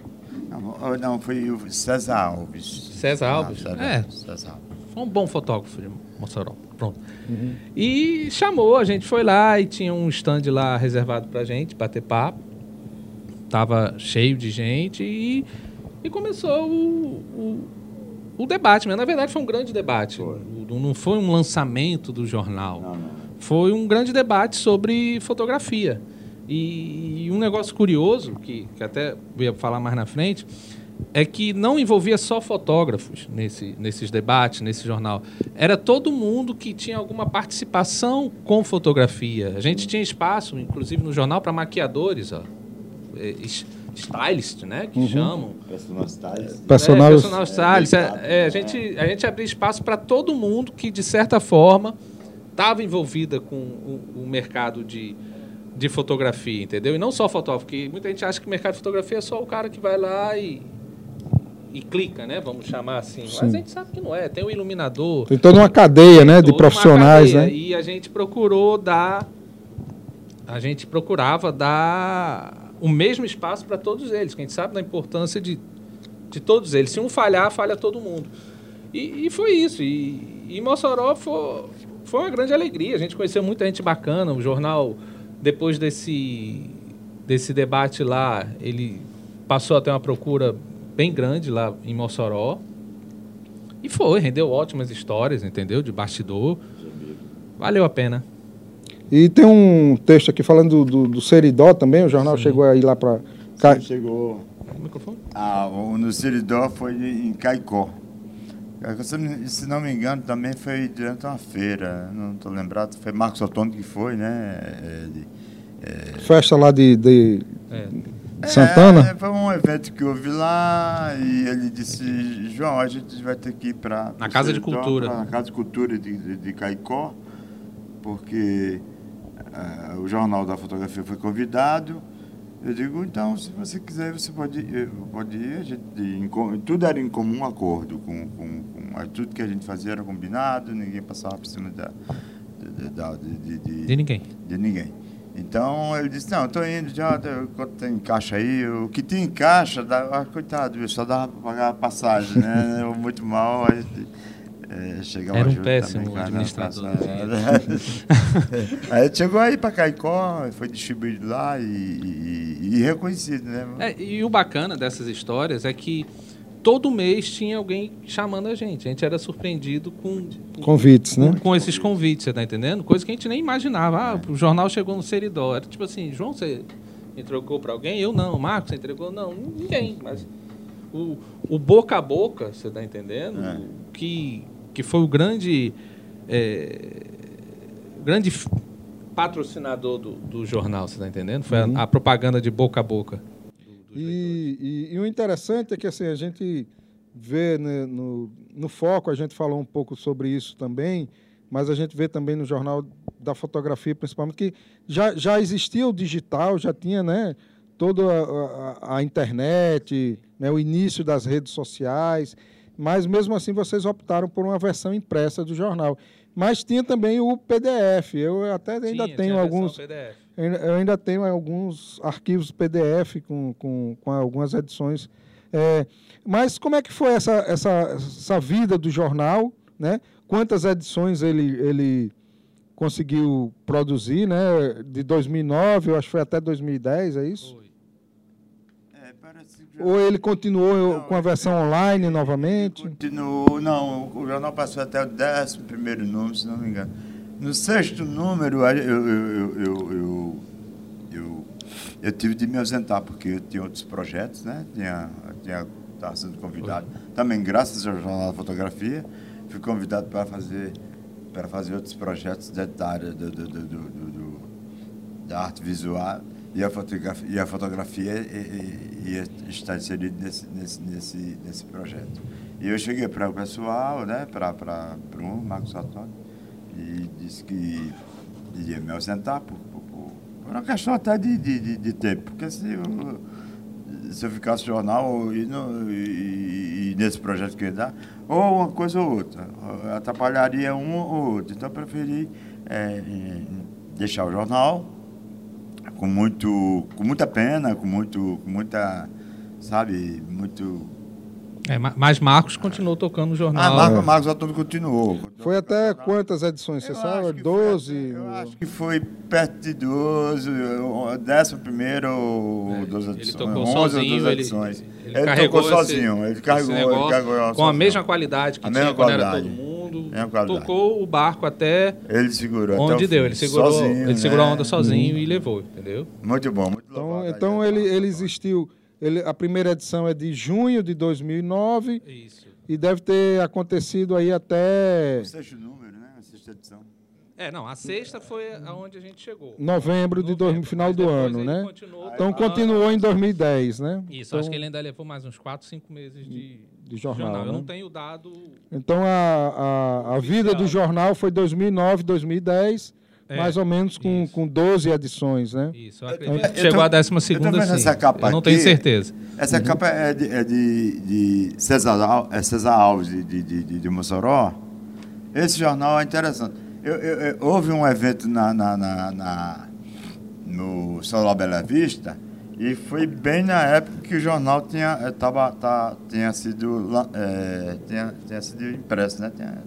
Não, não, foi o César Alves. César Alves? César, É. César Alves. Foi um bom fotógrafo de Mossoró. Pronto. Uhum. E chamou, a gente foi lá e tinha um stand lá reservado pra gente, bater papo. Tava cheio de gente e, e começou o, o, o debate. Mas na verdade foi um grande debate. Foi. Não foi um lançamento do jornal. Não, não. Foi um grande debate sobre fotografia. E, e um negócio curioso, que, que até ia falar mais na frente, é que não envolvia só fotógrafos nesse, nesses debates, nesse jornal. Era todo mundo que tinha alguma participação com fotografia. A gente tinha espaço, inclusive no jornal, para maquiadores, ó. É, Stylist, né? Que chamam. Personal Stylist. Personal- É, personal stylist. É, É, é, a, gente, a gente abria espaço para todo mundo que, de certa forma, estava envolvida com o, o mercado de, de fotografia, entendeu? E não só fotógrafo, porque muita gente acha que o mercado de fotografia é só o cara que vai lá e, e clica, né? Vamos chamar assim. Mas a gente sabe que não é. Tem o iluminador. Tem toda uma cadeia, né? De profissionais, cadeia. né? E a gente procurou dar. A gente procurava dar o mesmo espaço para todos eles, que a gente sabe da importância de, de todos eles. Se um falhar, falha todo mundo. E, e foi isso. E, e Mossoró foi, foi uma grande alegria. A gente conheceu muita gente bacana. O jornal, depois desse, desse debate lá, ele passou a ter uma procura bem grande lá em Mossoró. E foi, rendeu ótimas histórias, entendeu? De bastidor. Valeu a pena. E tem um texto aqui falando do, do, do Seridó também, o jornal chegou aí lá para. Você chegou. O microfone? Ah, o no Siridó foi em Caicó. Se não- me engano, também foi durante uma feira. Não estou lembrado. Foi Marcos Ottoni que foi, né? É, de- Festa lá de, de É. Santana. É, foi um evento que houve lá e ele disse, João, a gente vai ter que ir para... Na Casa de Cultura. Na Casa de Cultura de, de, de Caicó, porque ah, o Jornal da Fotografia foi convidado. Eu digo, então, se você quiser, você pode, ir- pode ir. A gente, em tudo era em comum acordo, com, com, com- tudo que a gente fazia era combinado, ninguém passava por cima da, de, de, de, de- De ninguém. de ninguém. Então ele disse, não, estou indo já, quanto tem em caixa aí? O que tinha em caixa, dá, ah, coitado, viu, só dava para pagar a passagem, né? Eu muito mal, a gente eh, chegava Era um péssimo também, administrador, aí chegou aí para Caicó, foi distribuído lá e, e- e reconhecido, né? É, e o bacana dessas histórias é que todo mês tinha alguém chamando a gente. A gente era surpreendido com, Convites, né? com, com esses convites, você tá entendendo? Coisa que a gente nem imaginava. Ah, o jornal chegou no Seridó. Era tipo assim, João, você entregou para alguém? Eu não. Marcos, você entregou? Não, ninguém. Mas o, o boca a boca, você tá entendendo? É. Que, que foi o grande, é, grande patrocinador do, do jornal, você tá entendendo? Foi a- Uhum. a, propaganda de boca a boca. Do- dos. E, e- e o interessante é que assim, a gente vê né, no, no foco, a gente falou um pouco sobre isso também, mas a gente vê também no Jornal da Fotografia, principalmente, que já, já existia o digital, já tinha né, toda a, a- a internet, né, o início das redes sociais, mas mesmo assim vocês optaram por uma versão impressa do jornal. Mas tinha também o PDF. Eu até ainda Tinha, tenho tinha alguns. PDF. Eu ainda- tenho alguns arquivos PDF com, com, com algumas edições. É, mas como é que foi essa, essa, essa vida do jornal? Né? Quantas edições ele, ele conseguiu produzir? Né? De 2009, eu acho que foi até 2010, é isso? Foi. É, parece que já- Ou ele continuou Não, com a ele- versão online novamente? Continuou, não, o jornal passou até o décimo primeiro número, se não me engano. No sexto número, eu, eu, eu, eu, tive de me ausentar, porque eu tinha outros projetos, né? Tinha, tinha, estava sendo convidado, também graças ao Jornal da Fotografia, fui convidado para fazer, para fazer outros projetos da área do, do, do, da arte visual. E a fotografia, e a fotografia ia estar inserida nesse, nesse, nesse, nesse projeto. E eu cheguei para o pessoal, né, para o Marcos Antônio, e disse que iria me ausentar por, por, por, uma questão até de, de, de, tempo, porque se eu, se eu ficasse jornal e, no, e, e, nesse projeto que ia dar, ou uma coisa ou outra, atrapalharia um ou outro. Então eu preferi é, deixar o jornal com, muito, com muita pena, com, muito, com muita, sabe, muito é, mas Marcos continuou tocando no jornal. Ah, Marcos, Marcos Antônio continuou. Foi até quantas edições, você sabe? Doze? eu acho que foi perto de 12, décimo primeiro ou 12 edições. Ele tocou sozinho, ele, ele, ele, carregou tocou esse, sozinho, ele carregou, negócio, ele carregou com a mesma qualidade que a tinha quando era todo mundo. Tocou o barco até ele segurou onde deu. Ele segurou, sozinho, ele segurou né? a onda sozinho hum. e levou, entendeu? Muito bom, muito Então, então ele, ele existiu ele, a primeira edição é de junho de 2009. Isso. E deve ter acontecido aí até. O sexto número, né? A sexta edição. É, não, a sexta foi aonde a gente chegou. Novembro de dois, final do ano, né? Então continuou em 2010, né? Isso, então, acho que ele ainda levou mais uns 4, 5 meses de, de jornal. jornal. Né? Eu não tenho dado. Então a, a, a vida do jornal foi 2009, 2010. É, mais ou menos com, com 12 edições, né? Isso, eu acredito que chegou a 12 segunda, sim. Essa capa eu não tenho certeza. Essa uhum. capa é de, é de, de César, é César Alves, de, de, de, de Mossoró. Esse jornal é interessante. Eu, eu, eu, houve um evento na, na, na, na no Salão Bela Vista e foi bem na época que o jornal tinha, eh, tava, tá, tinha, sido, é, tinha, tinha sido impresso, né? Tinha,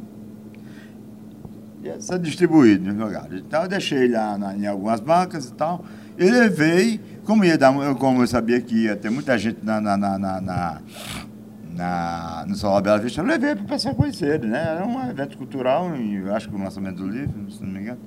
ia ser distribuído nos lugares. Então eu deixei lá na, em algumas bancas e tal. E levei, como, ia dar, como eu sabia que ia ter muita gente na, na, na, na, na no Salão Bela Vista, eu levei para o pessoal conhecer, né? Era um evento cultural, e acho que o lançamento do livro, se não me engano.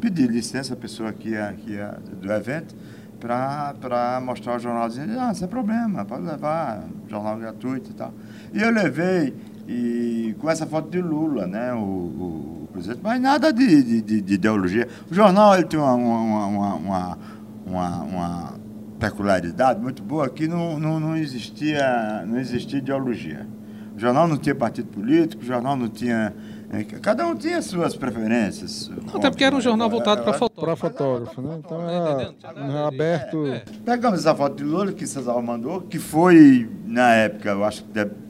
Pedi licença à pessoa que ia, que ia do evento para mostrar o jornal, dizendo, ah, sem problema, pode levar, jornal gratuito e tal. E eu levei e com essa foto de Lula, né, o, o, mas nada de, de, de, ideologia. O jornal ele tem uma, uma, uma, uma, uma peculiaridade muito boa que não, não, não, existia, não existia ideologia. O jornal não tinha partido político, o jornal não tinha. É, cada um tinha suas preferências. Não, até porque era um jornal voltado para fotógrafo. Para fotógrafo, né? Então era, era aberto. É, é. Pegamos essa foto de Lula que César mandou, que foi, na época, eu acho que deve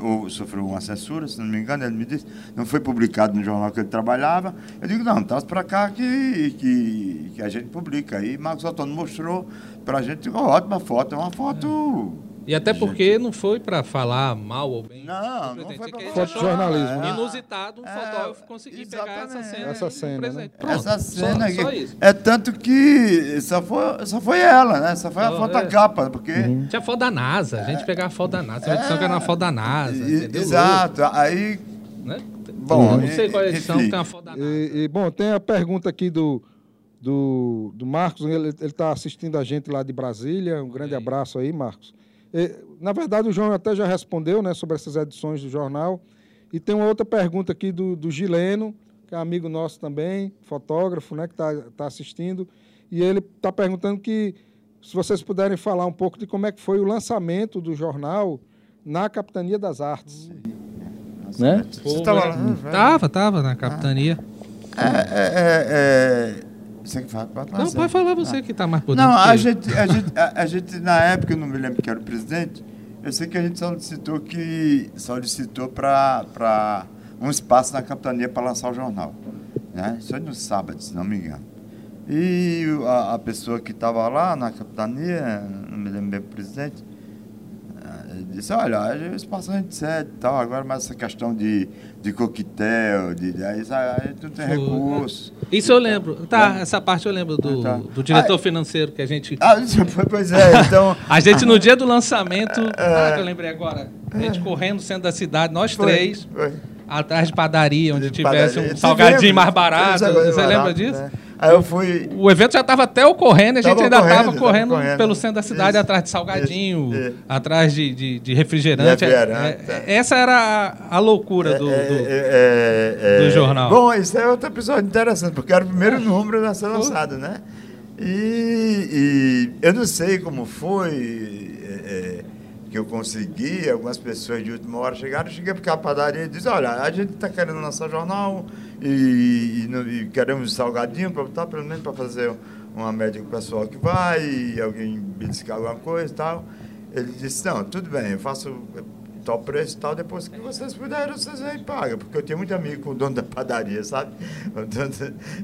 ou sofreu uma censura, se não me engano, ele me disse, não foi publicado no jornal que ele trabalhava. Eu digo, não, traz para cá que, que, que, a gente publica. Aí Marcos Antônio mostrou para a gente uma ótima foto, é uma foto. E até porque não foi para falar mal ou bem. Não, não foi para falar jornalismo. É, inusitado um é, fotógrafo conseguir pegar essa cena. Essa cena, né? Pronto, essa cena só, só É tanto que só foi, só foi ela, né? Só foi a foto da é. capa, porque... Uhum. Tinha foto da NASA, a gente pegava a foto da NASA. A edição que era uma foto da NASA, e, Exato, aí... Né? Bom, não sei qual é a edição que tem uma foto da NASA. E, e, bom, tem a pergunta aqui do do, do Marcos, ele está assistindo a gente lá de Brasília. Um grande Sim. abraço aí, Marcos. Na verdade, o João até já respondeu né, sobre essas edições do jornal. E tem uma outra pergunta aqui do, do Gileno, que é amigo nosso também, fotógrafo, né, que está tá assistindo. E ele está perguntando que se vocês puderem falar um pouco de como é que foi o lançamento do jornal na Capitania das Artes. Né? Você estava lá? Estava, estava na Capitania. É, é, é, é você que fala, pode Não, pode falar você ah. que está mais por dentro. Não, a gente, a, gente, a, a, gente, na época, eu não me lembro que era o presidente, eu sei que a gente solicitou que solicitou para um espaço na capitania para lançar o jornal. Né? Isso foi no sábado, se não me engano. E a, a pessoa que estava lá na capitania, não me lembro bem o presidente, disse, olha, o espaço a gente cede e tal, agora mais essa questão de, de coquetel, de, de aí, a gente não tem recursos. Isso eu lembro. Tá, é. essa parte eu lembro do, tá. do diretor ah, financeiro que a gente. Ah, pois é, então. a gente no dia do lançamento. É, ah, que eu lembrei agora. A gente correndo centro da cidade, nós foi, três. Foi. Atrás de padaria, onde de tivesse padaria. um salgadinho mais barato. Você lembra disso? Né? Aí eu fui. O evento já estava até ocorrendo, a gente ainda estava correndo, correndo, pelo centro da cidade, isso, atrás de salgadinho, isso, atrás de, de, de refrigerante. refrigerante é, é, essa era a, a loucura do, é, do, é, é, do, jornal. Bom, isso é outro episódio interessante, porque era o primeiro número a ser lançado, né? E, e eu não sei como foi é, é, que eu consegui, algumas pessoas de última hora chegaram, eu cheguei para a padaria e disse, olha, a gente está querendo lançar jornal e, e, e queremos salgadinho para botar, pelo menos para fazer uma média com o pessoal que vai, e alguém beliscar alguma coisa e tal. Ele disse, não, tudo bem, eu faço tal preço e tal, depois que vocês puderem, vocês e pagam. Porque eu tenho muito amigo com o dono da padaria, sabe? O dono,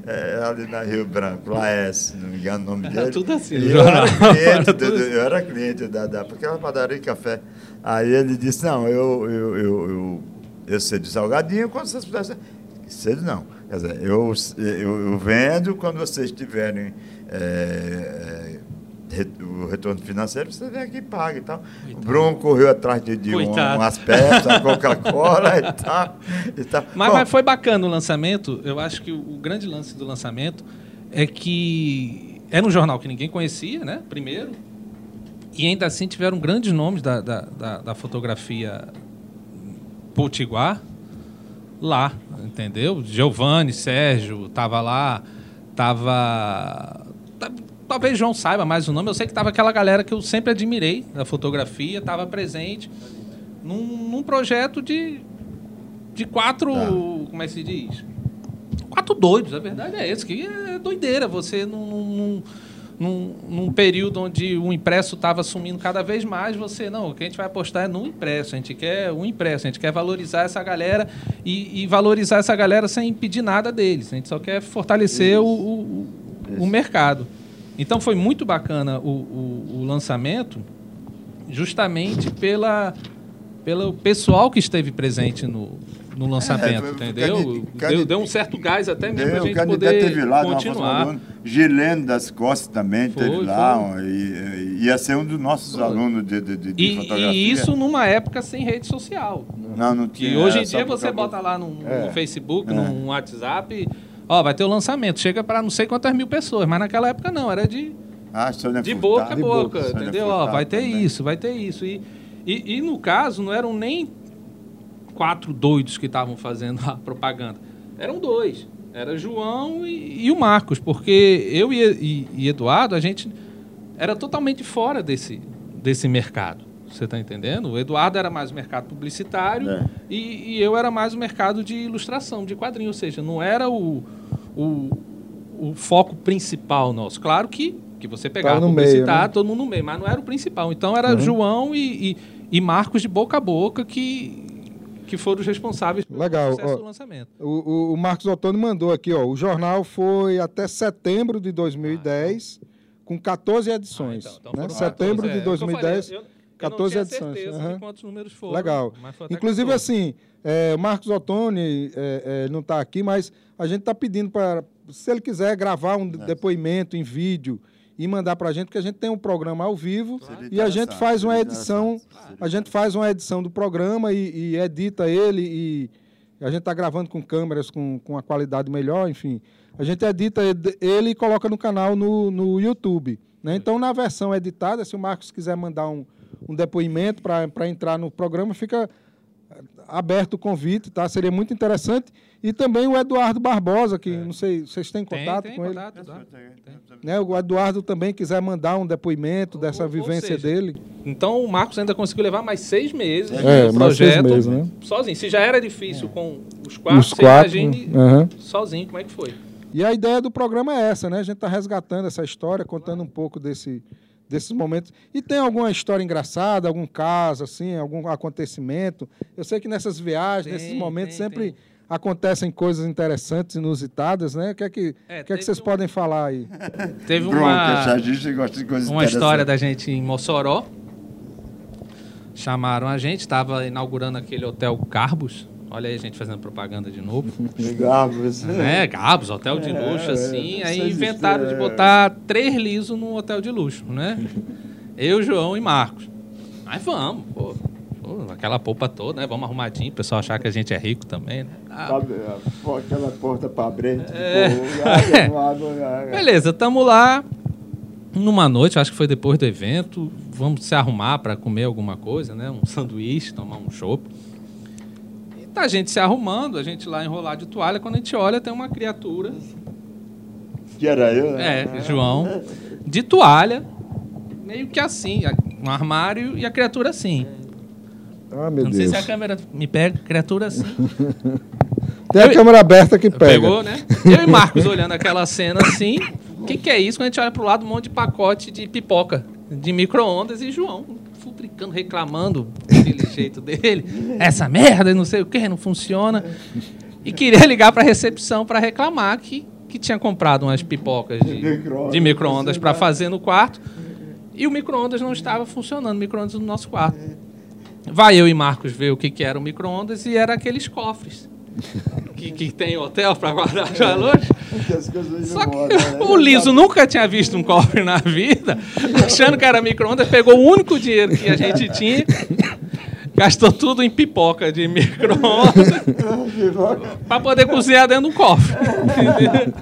é, ali na Rio Branco, Laes, não me engano o nome dele. Era tudo assim, e eu era cliente, do, eu era cliente da, da, porque era padaria de café. Aí ele disse, não, eu, eu, eu, eu, eu sei de salgadinho, quando vocês puderem. Cedo não. Quer dizer, eu, eu, eu vendo quando vocês tiverem é, o retorno financeiro, você vem aqui e paga e tal. Coitado. O Bruno correu atrás de, de um, umas peças, a Coca-Cola e tal. E tal. Mas, mas, foi bacana o lançamento. Eu acho que o, o, grande lance do lançamento é que era um jornal que ninguém conhecia, né? Primeiro. E ainda assim tiveram grandes nomes da, da, da, da fotografia potiguar lá, entendeu? Giovanni, Sérgio, tava lá, tava talvez João saiba mais o nome, eu sei que estava aquela galera que eu sempre admirei da fotografia, estava presente num, num, projeto de, de quatro. Tá. Como é que se diz? Quatro doidos, a verdade é essa, que é doideira. Você num, num, num período onde o impresso estava sumindo cada vez mais, você, não, o que a gente vai apostar é no impresso, a gente quer o impresso, a gente quer valorizar essa galera e, e valorizar essa galera sem impedir nada deles. A gente só quer fortalecer o, o, o mercado. Então foi muito bacana o, o, o lançamento, justamente pela, pelo pessoal que esteve presente no, no lançamento, é, entendeu? deu, deu, um certo gás até mesmo para a gente poder teve lá, continuar. Gilene das Costas também foi, teve lá, e, ia ser um dos nossos foi. alunos de, de, de e, fotografia. E isso numa época sem rede social. Não, não tinha. E hoje em dia você bota lá no, é. no Facebook, é. no WhatsApp Ó, vai ter o lançamento, chega para não sei quantas mil pessoas, mas naquela época não, era de, ah, de boca a boca, boca entendeu? Ó, vai ter também. isso, vai ter isso. E, e, e, no caso, não eram nem quatro doidos que estavam fazendo a propaganda, eram dois. Era João e, e o Marcos, porque eu e, e Eduardo, a gente era totalmente fora desse, desse mercado. Você está entendendo? O Eduardo era mais o mercado publicitário é. e, e, eu era mais o mercado de ilustração, de quadrinho. Ou seja, não era o, o, o foco principal nosso. Claro que, que você pegava tá publicitar, né? todo mundo no meio, mas não era o principal. Então era uhum. João e, e, e, Marcos de boca a boca que, que foram os responsáveis pelo Legal. sucesso ó, do lançamento. O, o, Marcos Ottoni mandou aqui, ó, o jornal foi até setembro de 2010, ah, então. com 14 edições. Ah, então, então né? Setembro 14, de 2010. É, eu, 14 eu edições. Uhum. quantos números foram. Legal. Inclusive, assim, é, o Marcos Ottoni é, é, não está aqui, mas a gente está pedindo para, se ele quiser gravar um depoimento em vídeo e mandar para a gente, porque a gente tem um programa ao vivo claro. e a gente faz uma edição, a gente faz uma edição do programa e, e edita ele e a gente está gravando com câmeras com, com a qualidade melhor, enfim. A gente edita ele e coloca no canal no, no YouTube. Né? Então, na versão editada, se o Marcos quiser mandar um, um depoimento para entrar no programa, fica aberto o convite, tá? Seria muito interessante. E também o Eduardo Barbosa, que é. não sei, vocês têm contato tem, tem com contato, ele? Tá? Né? O Eduardo também quiser mandar um depoimento dessa ou, vivência ou seja, dele. Então o Marcos ainda conseguiu levar mais seis meses é, no projeto meses, né? sozinho. Se já era difícil é. com os quatro, os quatro imagine uhum. sozinho como é que foi. E a ideia do programa é essa, né? A gente está resgatando essa história, contando um pouco desse desses momentos. E tem alguma história engraçada, algum caso, assim, algum acontecimento? Eu sei que nessas viagens, tem, nesses momentos, tem, sempre tem. acontecem coisas interessantes, inusitadas, né? O que é que, é, que, é que vocês um... podem falar aí? Teve uma, uma história da gente em Mossoró. Chamaram a gente, estava inaugurando aquele hotel Carbos Olha aí a gente fazendo propaganda de novo. Gabos. É, Gabos, hotel de é, luxo, é, assim. É, aí inventaram de botar três lisos num hotel de luxo, né? Eu, João e Marcos. Mas vamos, pô. pô. Aquela polpa toda, né? Vamos arrumadinho, o pessoal achar que a gente é rico também, né? Ah. Aquela porta para abrir. É. Beleza, estamos lá numa noite, acho que foi depois do evento. Vamos se arrumar para comer alguma coisa, né? Um sanduíche, tomar um chopp. Tá a gente se arrumando, a gente lá enrolar de toalha, quando a gente olha, tem uma criatura Que era eu, né? É, João. De toalha, meio que assim, um armário e a criatura assim. Ah, meu Não sei Deus. se a câmera me pega, criatura assim. Tem a Eu- câmera aberta que pega. Pegou, né? Eu e Marcos olhando aquela cena assim. O que, que é isso? Quando a gente olha pro lado, um monte de pacote de pipoca, de micro-ondas e João futricando, reclamando daquele jeito dele. Essa merda, não sei o que, não funciona. E queria ligar pra recepção para reclamar que, que tinha comprado umas pipocas de, Micro-ondas. de micro-ondas para fazer no quarto. E o micro-ondas não estava funcionando, o micro-ondas no nosso quarto. Vai eu e Marcos ver o que, que era o micro-ondas e era aqueles cofres. Que, que tem hotel para guardar os valores. Só que de né? o Liso nunca tinha visto um cofre na vida, achando que era micro-ondas, pegou o único dinheiro que a gente tinha, gastou tudo em pipoca de micro-ondas para poder cozinhar dentro do cofre. Entendeu?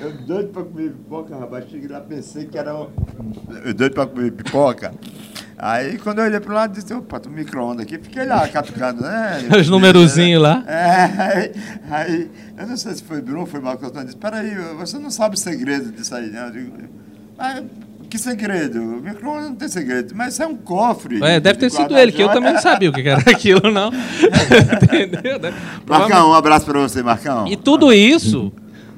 Eu doido pra comer pipoca, rapaz. Cheguei lá, pensei que era. um- Eu doido pra comer pipoca. Aí quando eu olhei pro lado, disse, opa, tem um micro-ondas aqui. Fiquei lá, catucando, né? Os numerozinhos lá. É, aí, aí, eu não sei se foi Bruno, foi Marcos Antônio, disse, peraí, você não sabe o segredo disso aí, né? Eu digo, mas que segredo? O micro-ondas não tem segredo, mas isso é um cofre. É, deve ter de sido ele, que eu também não sabia o que era aquilo, não. Entendeu? Deve- Marcão, um abraço pra você, Marcão. E tudo isso,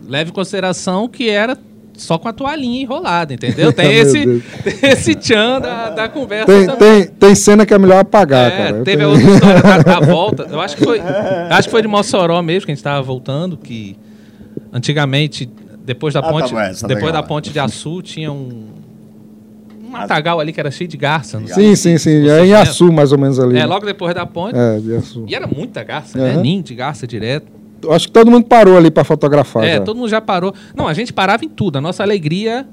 leve em consideração que era só com a toalhinha enrolada, entendeu? Tem esse, tem esse tchan da, da conversa Tem, também. tem, tem cena que é melhor apagar, É, cara. Eu teve tenho- a outra história da, da volta. Eu acho que foi. Acho que foi de Mossoró mesmo que a gente estava voltando, que antigamente, depois da Ah, tá ponte. bom, essa depois legal. da ponte de Açu tinha um. Um matagal ali que era cheio de garça. não sei Sim, sim, sim. É em. Açu, mais ou menos ali. É, logo depois da ponte. É, de Açu. E era muita garça, né? Aham. Ninho de garça direto. Acho que todo mundo parou ali pra fotografar. É, já. todo mundo já parou. Não, a gente parava em tudo. A nossa alegria,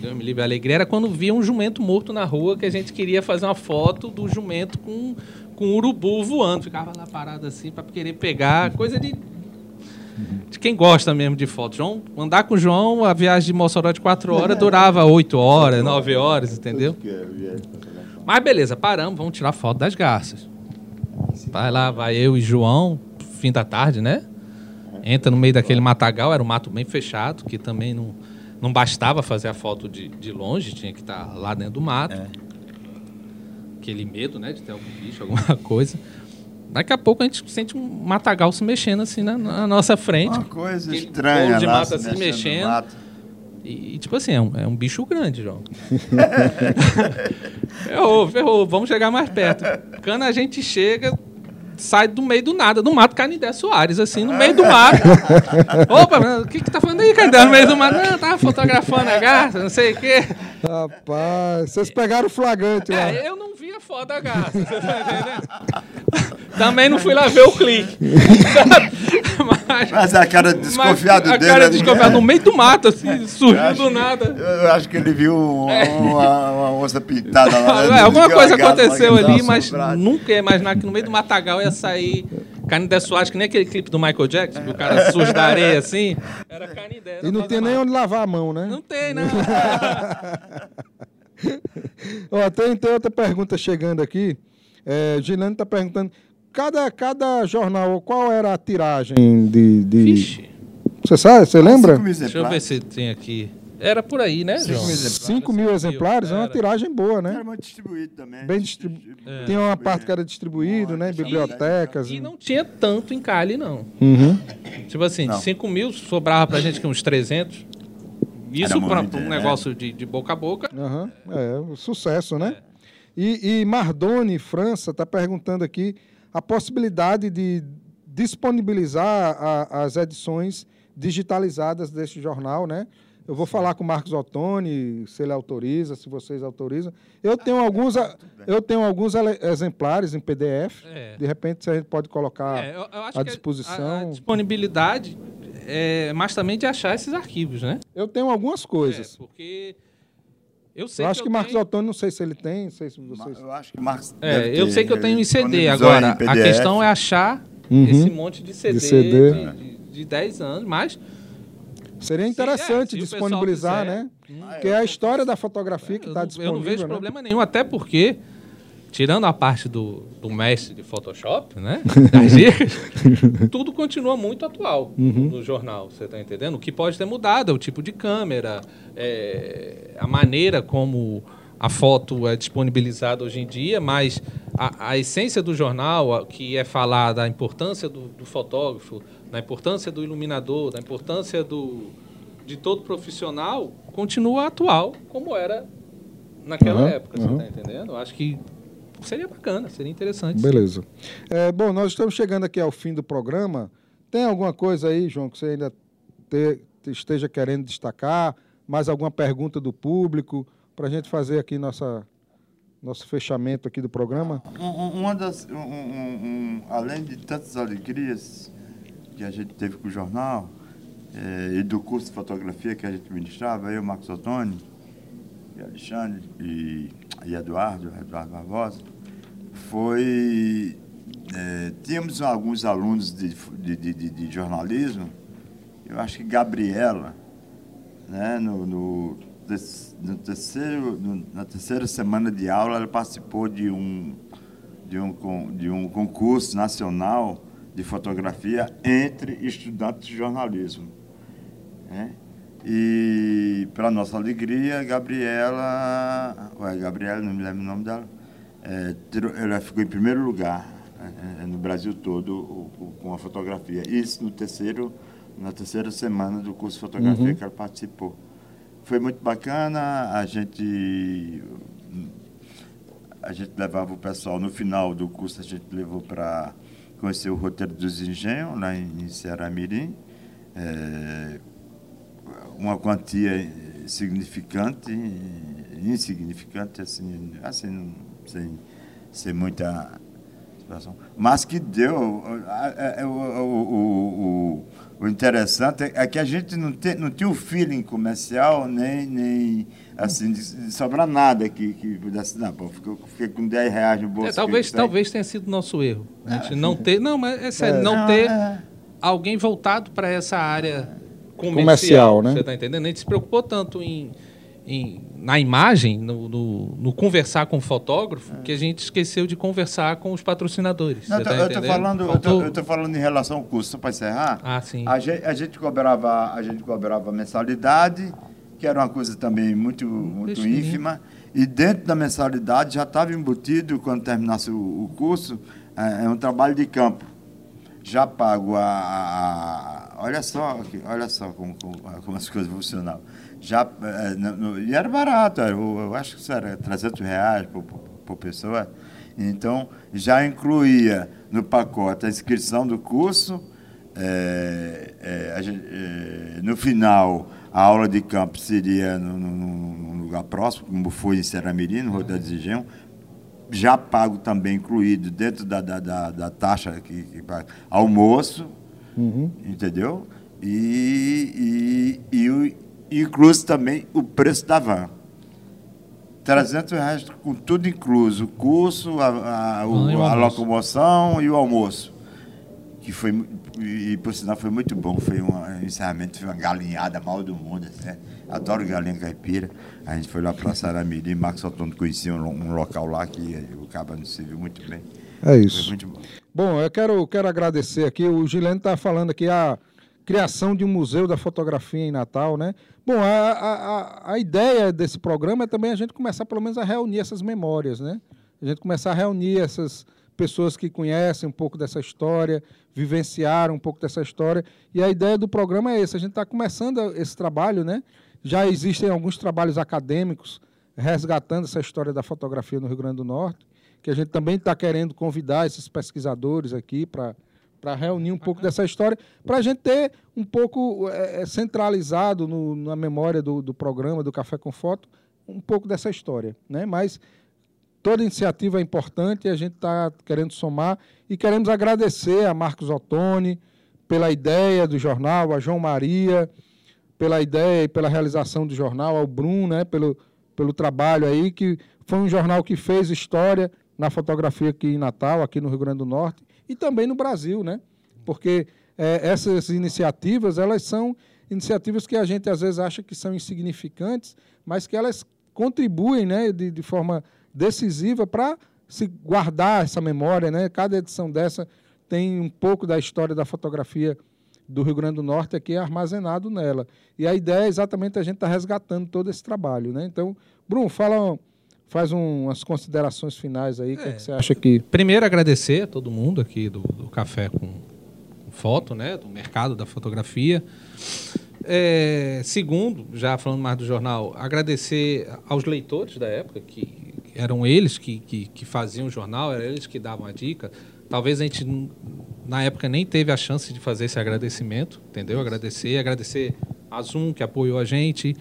Deus me livre, a alegria era quando via um jumento morto na rua que a gente queria fazer uma foto do jumento com, com um urubu voando. Ficava lá parado assim para querer pegar. Coisa de, de quem gosta mesmo de foto. João, andar com o João, a viagem de Mossoró de 4 horas durava 8 horas, 9 horas, entendeu? Mas beleza, paramos, vamos tirar foto das garças. Vai lá, vai eu e João, fim da tarde, né? Entra no meio daquele matagal, era um mato bem fechado, que também não, não bastava fazer a foto de, de longe, tinha que estar lá dentro do mato. Aquele medo, né, de ter algum bicho, alguma coisa. Daqui a pouco a gente sente um matagal se mexendo assim na, na nossa frente. Uma coisa Aquele estranha de lá, mato se assim mexendo mexendo. E, e, tipo assim, é um, é um bicho grande, João. ferrou, ferrou, vamos chegar mais perto. Quando a gente chega, sai do meio do nada, do mato Canindé Soares, assim, no meio do mato. Opa, o que que tá falando aí, Canindé, no meio do mato? Não, tava fotografando a garça, não sei o quê. Rapaz, vocês pegaram o flagrante lá. É, eu não vi a foto da garça, você tá entendendo? Também não fui lá ver o clique. Mas, Mas a cara desconfiado mas a dele. cara né? desconfiada no meio do mato, assim, surgiu do que- nada. Eu acho que ele viu uma, uma, uma onça pintada lá. né? É, alguma coisa aconteceu ali, mas nunca ia imaginar que no meio do matagal ia sair Canindé Soares, que nem aquele clipe do Michael Jackson, que o cara suja da areia assim. Era Canindé. E não tem nem onde lavar a mão, né? Não tem, não. Ó, tem, tem outra pergunta chegando aqui. É, Gilane está perguntando: cada, cada jornal, qual era a tiragem de. de... Vixe, Você sabe? Você lembra? Deixa eu ver se tem aqui. Era por aí, né, Cinco João? mil exemplares. 5 mil exemplares é uma Era. tiragem boa, né? Era muito distribuído também. Bem distribu- É. Tinha uma parte que era distribuído, né? em Bibliotecas. E não tinha tanto em Cali, não. Uhum. Tipo assim, Não. 5 mil sobrava pra gente que uns 300. Isso Era pra um né? negócio de, de boca a boca. Aham, É, um sucesso, né? E, e Mardoni, França, está perguntando aqui a possibilidade de disponibilizar a- as edições digitalizadas deste jornal, né? Eu vou falar com o Marcos Ottoni, se ele autoriza, se vocês autorizam. Eu tenho alguns, a- eu tenho alguns exemplares em PDF. É. De repente, a gente pode colocar É, eu, eu à disposição. A, a disponibilidade é mais também de achar esses arquivos, né? Eu tenho algumas coisas. É, porque eu sei eu acho que, eu Marcos tenho- Ottoni, não sei se ele tem, não sei se vocês... Eu acho que Marcos. É, deve eu ter, sei que eu tenho em CD. Agora, em a questão é achar Uhum. esse monte de CD, De CD. De, de, de 10 anos, mas Seria Se- interessante é, se o pessoal disponibilizar, quiser. né? Que é a história da fotografia que eu está não, eu disponível. não vejo né? problema nenhum, até porque tirando a parte do, do mestre de Photoshop, né? Das dicas, tudo continua muito atual Uhum. no jornal, você está entendendo? O que pode ter mudado é o tipo de câmera, é, a maneira como a foto é disponibilizada hoje em dia, mas a, a essência do jornal, a- que é falar da importância do, do fotógrafo, da importância do iluminador, da importância do, de todo profissional, continua atual como era naquela Aham, época, você está entendendo? Acho que seria bacana, seria interessante. Beleza. É, bom, nós estamos chegando aqui ao fim do programa. Tem alguma coisa aí, João, que você ainda te- te- esteja querendo destacar? Mais alguma pergunta do público para a gente fazer aqui nossa, nosso fechamento aqui do programa? Um- um- Uma das, um- um- um- além de tantas alegrias que a gente teve com o jornal eh, e do curso de fotografia que a gente ministrava, eu, Marcos Ottoni, e Alexandre e, e Eduardo, Eduardo Barbosa, foi. eh, tínhamos alguns alunos de, de, de- de- jornalismo, eu acho que Gabriela, né, no, no, no terceiro, no- na terceira semana de aula, ela participou de um, de um, de um concurso nacional de fotografia entre estudantes de jornalismo. né? E, para nossa alegria, Gabriela, ué, Gabriela, não me lembro o nome dela, é, ela ficou em primeiro lugar é, é, no Brasil todo com a fotografia. Isso no terceiro, na terceira semana do curso de fotografia que ela participou. Foi muito bacana, a gente a gente levava o pessoal no final do curso a gente levou para conhecer o roteiro dos engenhos lá em, Ceará Mirim É, uma quantia significante insignificante assim assim sem sem muita situação mas que deu a- o, o, o, o interessante é que a gente não, tem, não tinha o feeling comercial nem, nem assim, de, de sobrar nada que, que pudesse dar. Pô, fiquei, fiquei com 10 reais no bolso. É, talvez, talvez tenha sido nosso erro. A gente não ter. Não, mas é sério, não Não, ter é. alguém voltado para essa área comercial. Comercial, né? Você está entendendo? A gente se preocupou tanto em, em- na imagem, no, no- no conversar com o fotógrafo, que a gente esqueceu de conversar com os patrocinadores. Não, eu tá entendendo? falando, eu Faltou- tô, eu tô falando em relação ao custo, só para encerrar. Ah, sim. A gente, a gente cobrava, a gente cobrava mensalidade, que era uma coisa também muito, muito Deixa ínfima, e dentro da mensalidade já estava embutido, quando terminasse o, o curso, é, é um trabalho de campo. Já pago a, a- olha só, aqui, olha só como, como, como as coisas funcionavam. Já, no- e era barato, eu, acho que isso era 300 reais por, por, pessoa. Então, já incluía no pacote a inscrição do curso, é, é, é, no final, a aula de campo seria num lugar próximo, como foi em Seramirim, no Rodeio de Engenho, já pago também, incluído dentro da, da, da, da taxa que, que paga, almoço, Uhum. entendeu? E, e, e incluso também o preço da van. 300 reais com tudo incluso, o curso, a, a, o- a locomoção e o almoço. Que foi, e, por sinal foi muito bom, foi um encerramento, foi uma galinhada mal do mundo. Assim, né? Adoro galinha caipira. A gente foi lá para Saramirim, Marcos Otono conhecia um, um local lá que o Caba nos serviu muito bem. É Foi isso. muito bom. Bom, eu quero, quero agradecer aqui. O Gilene está falando aqui a criação de um museu da fotografia em Natal, né? Bom, a, a, a- ideia desse programa é também a gente começar pelo menos a reunir essas memórias, né? A gente começar a reunir essas pessoas que conhecem um pouco dessa história, vivenciaram um pouco dessa história. E a ideia do programa é esse. A gente está começando esse trabalho, né? Já existem alguns trabalhos acadêmicos resgatando essa história da fotografia no Rio Grande do Norte, que a gente também está querendo convidar esses pesquisadores aqui para para reunir um pouco dessa história, para a gente ter um pouco eh, eh, centralizado no- na memória do, do programa, do Café com Foto, um pouco dessa história. Né? Mas toda iniciativa é importante e a gente está querendo somar e queremos agradecer a Marcos Ottoni pela ideia do jornal, a João Maria pela ideia e pela realização do jornal, ao Bruno, né, pelo, pelo trabalho aí, que foi um jornal que fez história na fotografia aqui em Natal, aqui no Rio Grande do Norte, e também no Brasil, né? Porque eh, essas iniciativas, elas são iniciativas que a gente às vezes acha que são insignificantes, mas que elas contribuem né, de, de forma decisiva para se guardar essa memória, né? Cada edição dessa tem um pouco da história da fotografia do Rio Grande do Norte aqui armazenado nela. E a ideia é exatamente a gente estar tá resgatando todo esse trabalho, né? Então, Bruno, fala, faz um, umas considerações finais aí, o é, que, você acha que... Primeiro, agradecer a todo mundo aqui do, do Café com Foto, né? Do mercado da fotografia. É, segundo, já falando mais do jornal, agradecer aos leitores da época, que eram eles que, que, que faziam o jornal, eram eles que davam a dica. Talvez a gente, na época, nem teve a chance de fazer esse agradecimento, entendeu? Agradecer, agradecer a Zoom, que apoiou a gente.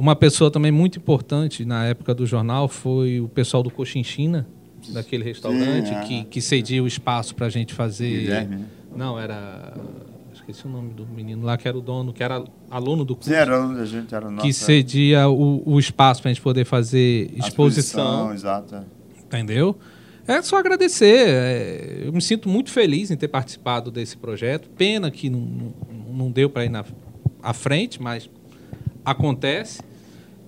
Uma pessoa também muito importante na época do jornal foi o pessoal do Cochinchina, daquele restaurante, Sim, é. que, que cedia o espaço para a gente fazer. Guilherme, né? Não, era esqueci o nome do menino lá, que era o dono, que era aluno do curso. Sim, era aluno da gente, era nosso. Que cedia o, o espaço para a gente poder fazer exposição. Exato. É. Entendeu? É só agradecer. É, eu me sinto muito feliz em ter participado desse projeto. Pena que não, não, não deu para ir na, à frente, mas acontece.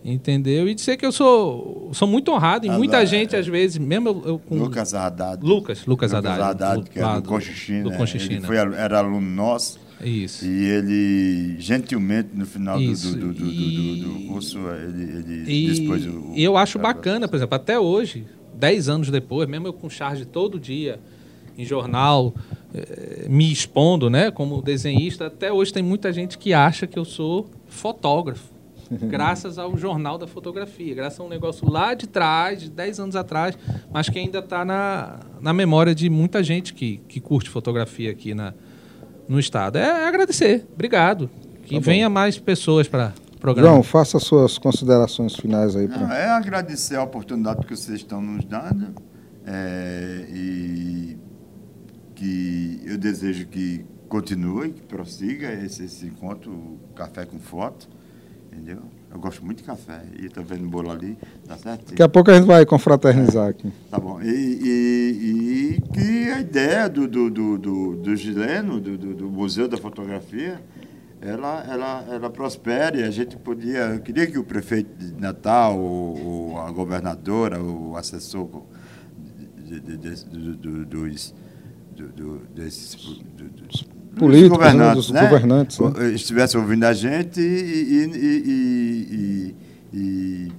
Entendeu? E dizer que eu sou, sou muito honrado, e muita gente, é. às vezes, mesmo eu, eu com. Lucas Haddad. Lucas, Lucas, Lucas Haddad. Haddad, que era do, Conchichina. Do Conchichina. Ele foi, era aluno nosso. Isso. E ele, gentilmente, no final do, do, do, e... do, curso, ele, ele e... dispôs o. E eu acho bacana, por exemplo, até hoje, dez anos depois, mesmo eu com charge todo dia em jornal, eh, me expondo, né, como desenhista, até hoje tem muita gente que acha que eu sou fotógrafo. Graças ao Jornal da Fotografia, graças a um negócio lá de trás, de 10 anos atrás, mas que ainda está na, na memória de muita gente que, que curte fotografia aqui na, no estado. É, agradecer. Obrigado. Que tá venha mais pessoas para o programa. João, faça suas considerações finais aí. Pra... é agradecer a oportunidade que vocês estão nos dando é, e que eu desejo que continue, que prossiga esse, esse encontro Café com Foto, entendeu? Eu gosto muito de café. E estou vendo o bolo ali, tá certo? Daqui a pouco a gente vai confraternizar aqui. Tá bom. E, e, e que a ideia do, do, do, do, do Gileno, do, do, do, Museu da Fotografia, ela, ela, ela prospere. A gente podia. Eu queria que o prefeito de Natal, ou, ou a governadora, o assessor de, de, de, dos. Do, desses, políticos, né, governantes, dos né? governantes né? estivesse ouvindo a gente e, e, e, e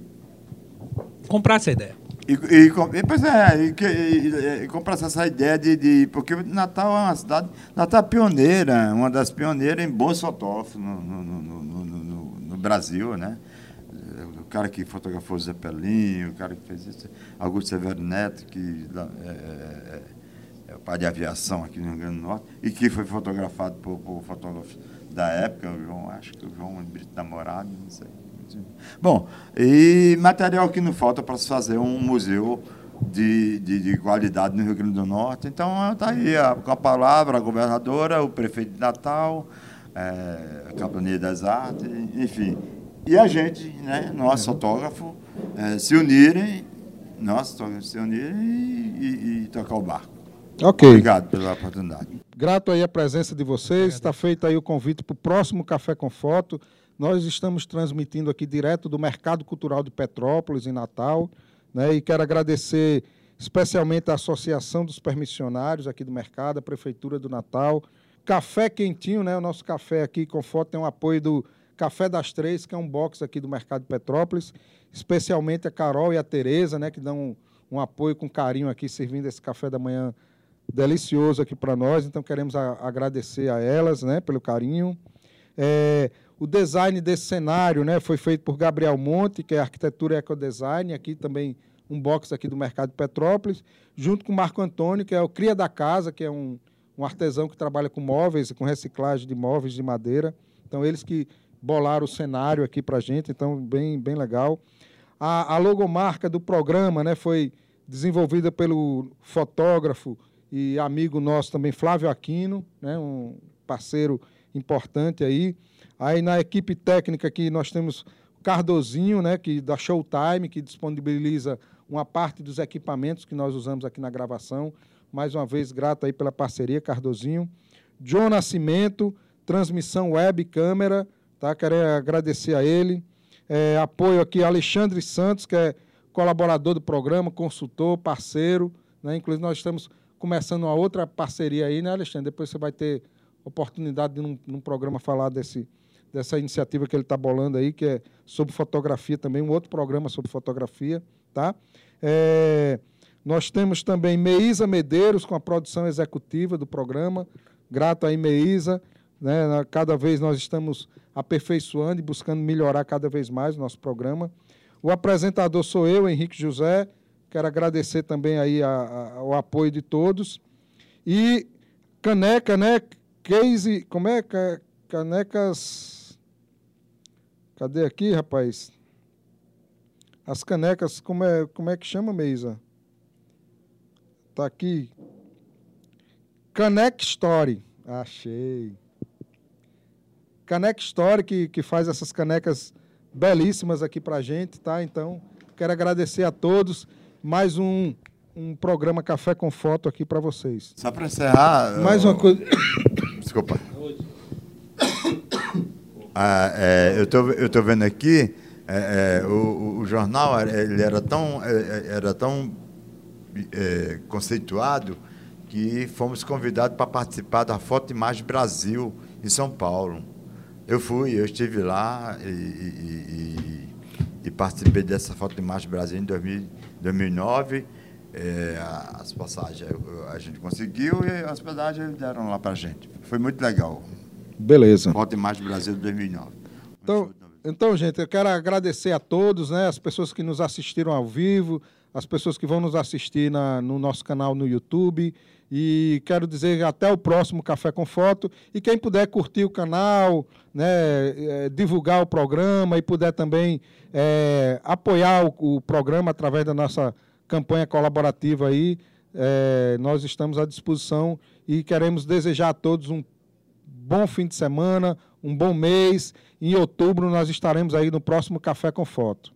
comprar essa ideia. E, e, pois é, e, e, comprar essa ideia de, de, Porque Natal é uma cidade. Natal é pioneira, uma das pioneiras em bons fotógrafos no, no, no, no, no Brasil, né? O cara que fotografou Zé Pelinho, o cara que fez isso, Augusto Severo Neto, que é, pai de aviação aqui no Rio Grande do Norte, e que foi fotografado por, por fotógrafos da época, o João, acho que o João Brito Namorado, não sei. Bom, e material que não falta para se fazer um museu de, de, de, qualidade no Rio Grande do Norte. Então, está aí a, com a palavra a governadora, o prefeito de Natal, é, a Capitania das Artes, enfim. E a gente, né, nós fotógrafos, é, se unirem, nós se unirem e, e, e tocar o barco. Ok. Obrigado pela oportunidade. Grato aí a presença de vocês. Está feito aí o convite para o próximo Café com Foto. Nós estamos transmitindo aqui direto do Mercado Cultural de Petrópolis, em Natal. Né? E quero agradecer especialmente a Associação dos Permissionários aqui do mercado, a Prefeitura do Natal. Café Quentinho, né? o nosso café aqui com foto tem um apoio do Café das Três, que é um box aqui do Mercado de Petrópolis. Especialmente a Carol e a Tereza, né? que dão um, um apoio com carinho aqui, servindo esse café da manhã delicioso aqui para nós, então queremos a, agradecer a elas né, pelo carinho. É, o design desse cenário né, foi feito por Gabriel Monte, que é arquitetura e ecodesign, aqui também um box aqui do Mercado de Petrópolis, junto com Marco Antônio, que é o Cria da Casa, que é um, um artesão que trabalha com móveis, com reciclagem de móveis de madeira. Então, eles que bolaram o cenário aqui para a gente, então, bem, bem legal. A, a logomarca do programa né, foi desenvolvida pelo fotógrafo e amigo nosso também, Flávio Aquino, né, um parceiro importante aí. Aí na equipe técnica aqui nós temos o Cardozinho, né, que da Showtime, que disponibiliza uma parte dos equipamentos que nós usamos aqui na gravação. Mais uma vez, grato aí pela parceria, Cardozinho. John Nascimento, transmissão web câmera, tá? Quero agradecer a ele. É, apoio aqui Alexandre Santos, que é colaborador do programa, consultor, parceiro. Né? Inclusive, nós estamos começando uma outra parceria aí, né, Alexandre? Depois você vai ter oportunidade de, num, num programa, falar desse, dessa iniciativa que ele está bolando aí, que é sobre fotografia também, um outro programa sobre fotografia, tá? É, nós temos também Meisa Medeiros com a produção executiva do programa. Grato aí, Meisa. Né? Cada vez nós estamos aperfeiçoando e buscando melhorar cada vez mais o nosso programa. O apresentador sou eu, Henrique José. Quero agradecer também aí a, a, o apoio de todos. E caneca, né? Case, como é? Canecas. Cadê aqui, rapaz? As canecas, como é, como é que chama, Meisa? Tá aqui. Caneca Story. Achei. Caneca Story, que, que faz essas canecas belíssimas aqui pra gente, tá? Então, quero agradecer a todos. Mais um, um programa Café com Foto aqui para vocês. Só para encerrar. Mais uma coisa. Desculpa. Ah, é, eu tô, eu tô vendo aqui é, é, o, o, jornal ele era tão é, é, era tão é, conceituado que fomos convidados para participar da Foto Imagem Brasil em São Paulo. Eu fui, eu estive lá e, e, e, e participei dessa Foto Imagem Brasil em 2000, 2009. É, as passagens a gente conseguiu e a hospedagem deram lá para a gente. Foi muito legal. Beleza. Foto Imagem Brasil 2009. Então, então, gente, eu quero agradecer a todos, né, as pessoas que nos assistiram ao vivo, as pessoas que vão nos assistir na, no nosso canal no YouTube. E quero dizer até o próximo Café com Foto. E quem puder curtir o canal, né, é, divulgar o programa e puder também é, apoiar o, o, programa através da nossa campanha colaborativa aí, é, nós estamos à disposição e queremos desejar a todos um bom fim de semana, um bom mês. Em outubro nós estaremos aí no próximo Café com Foto.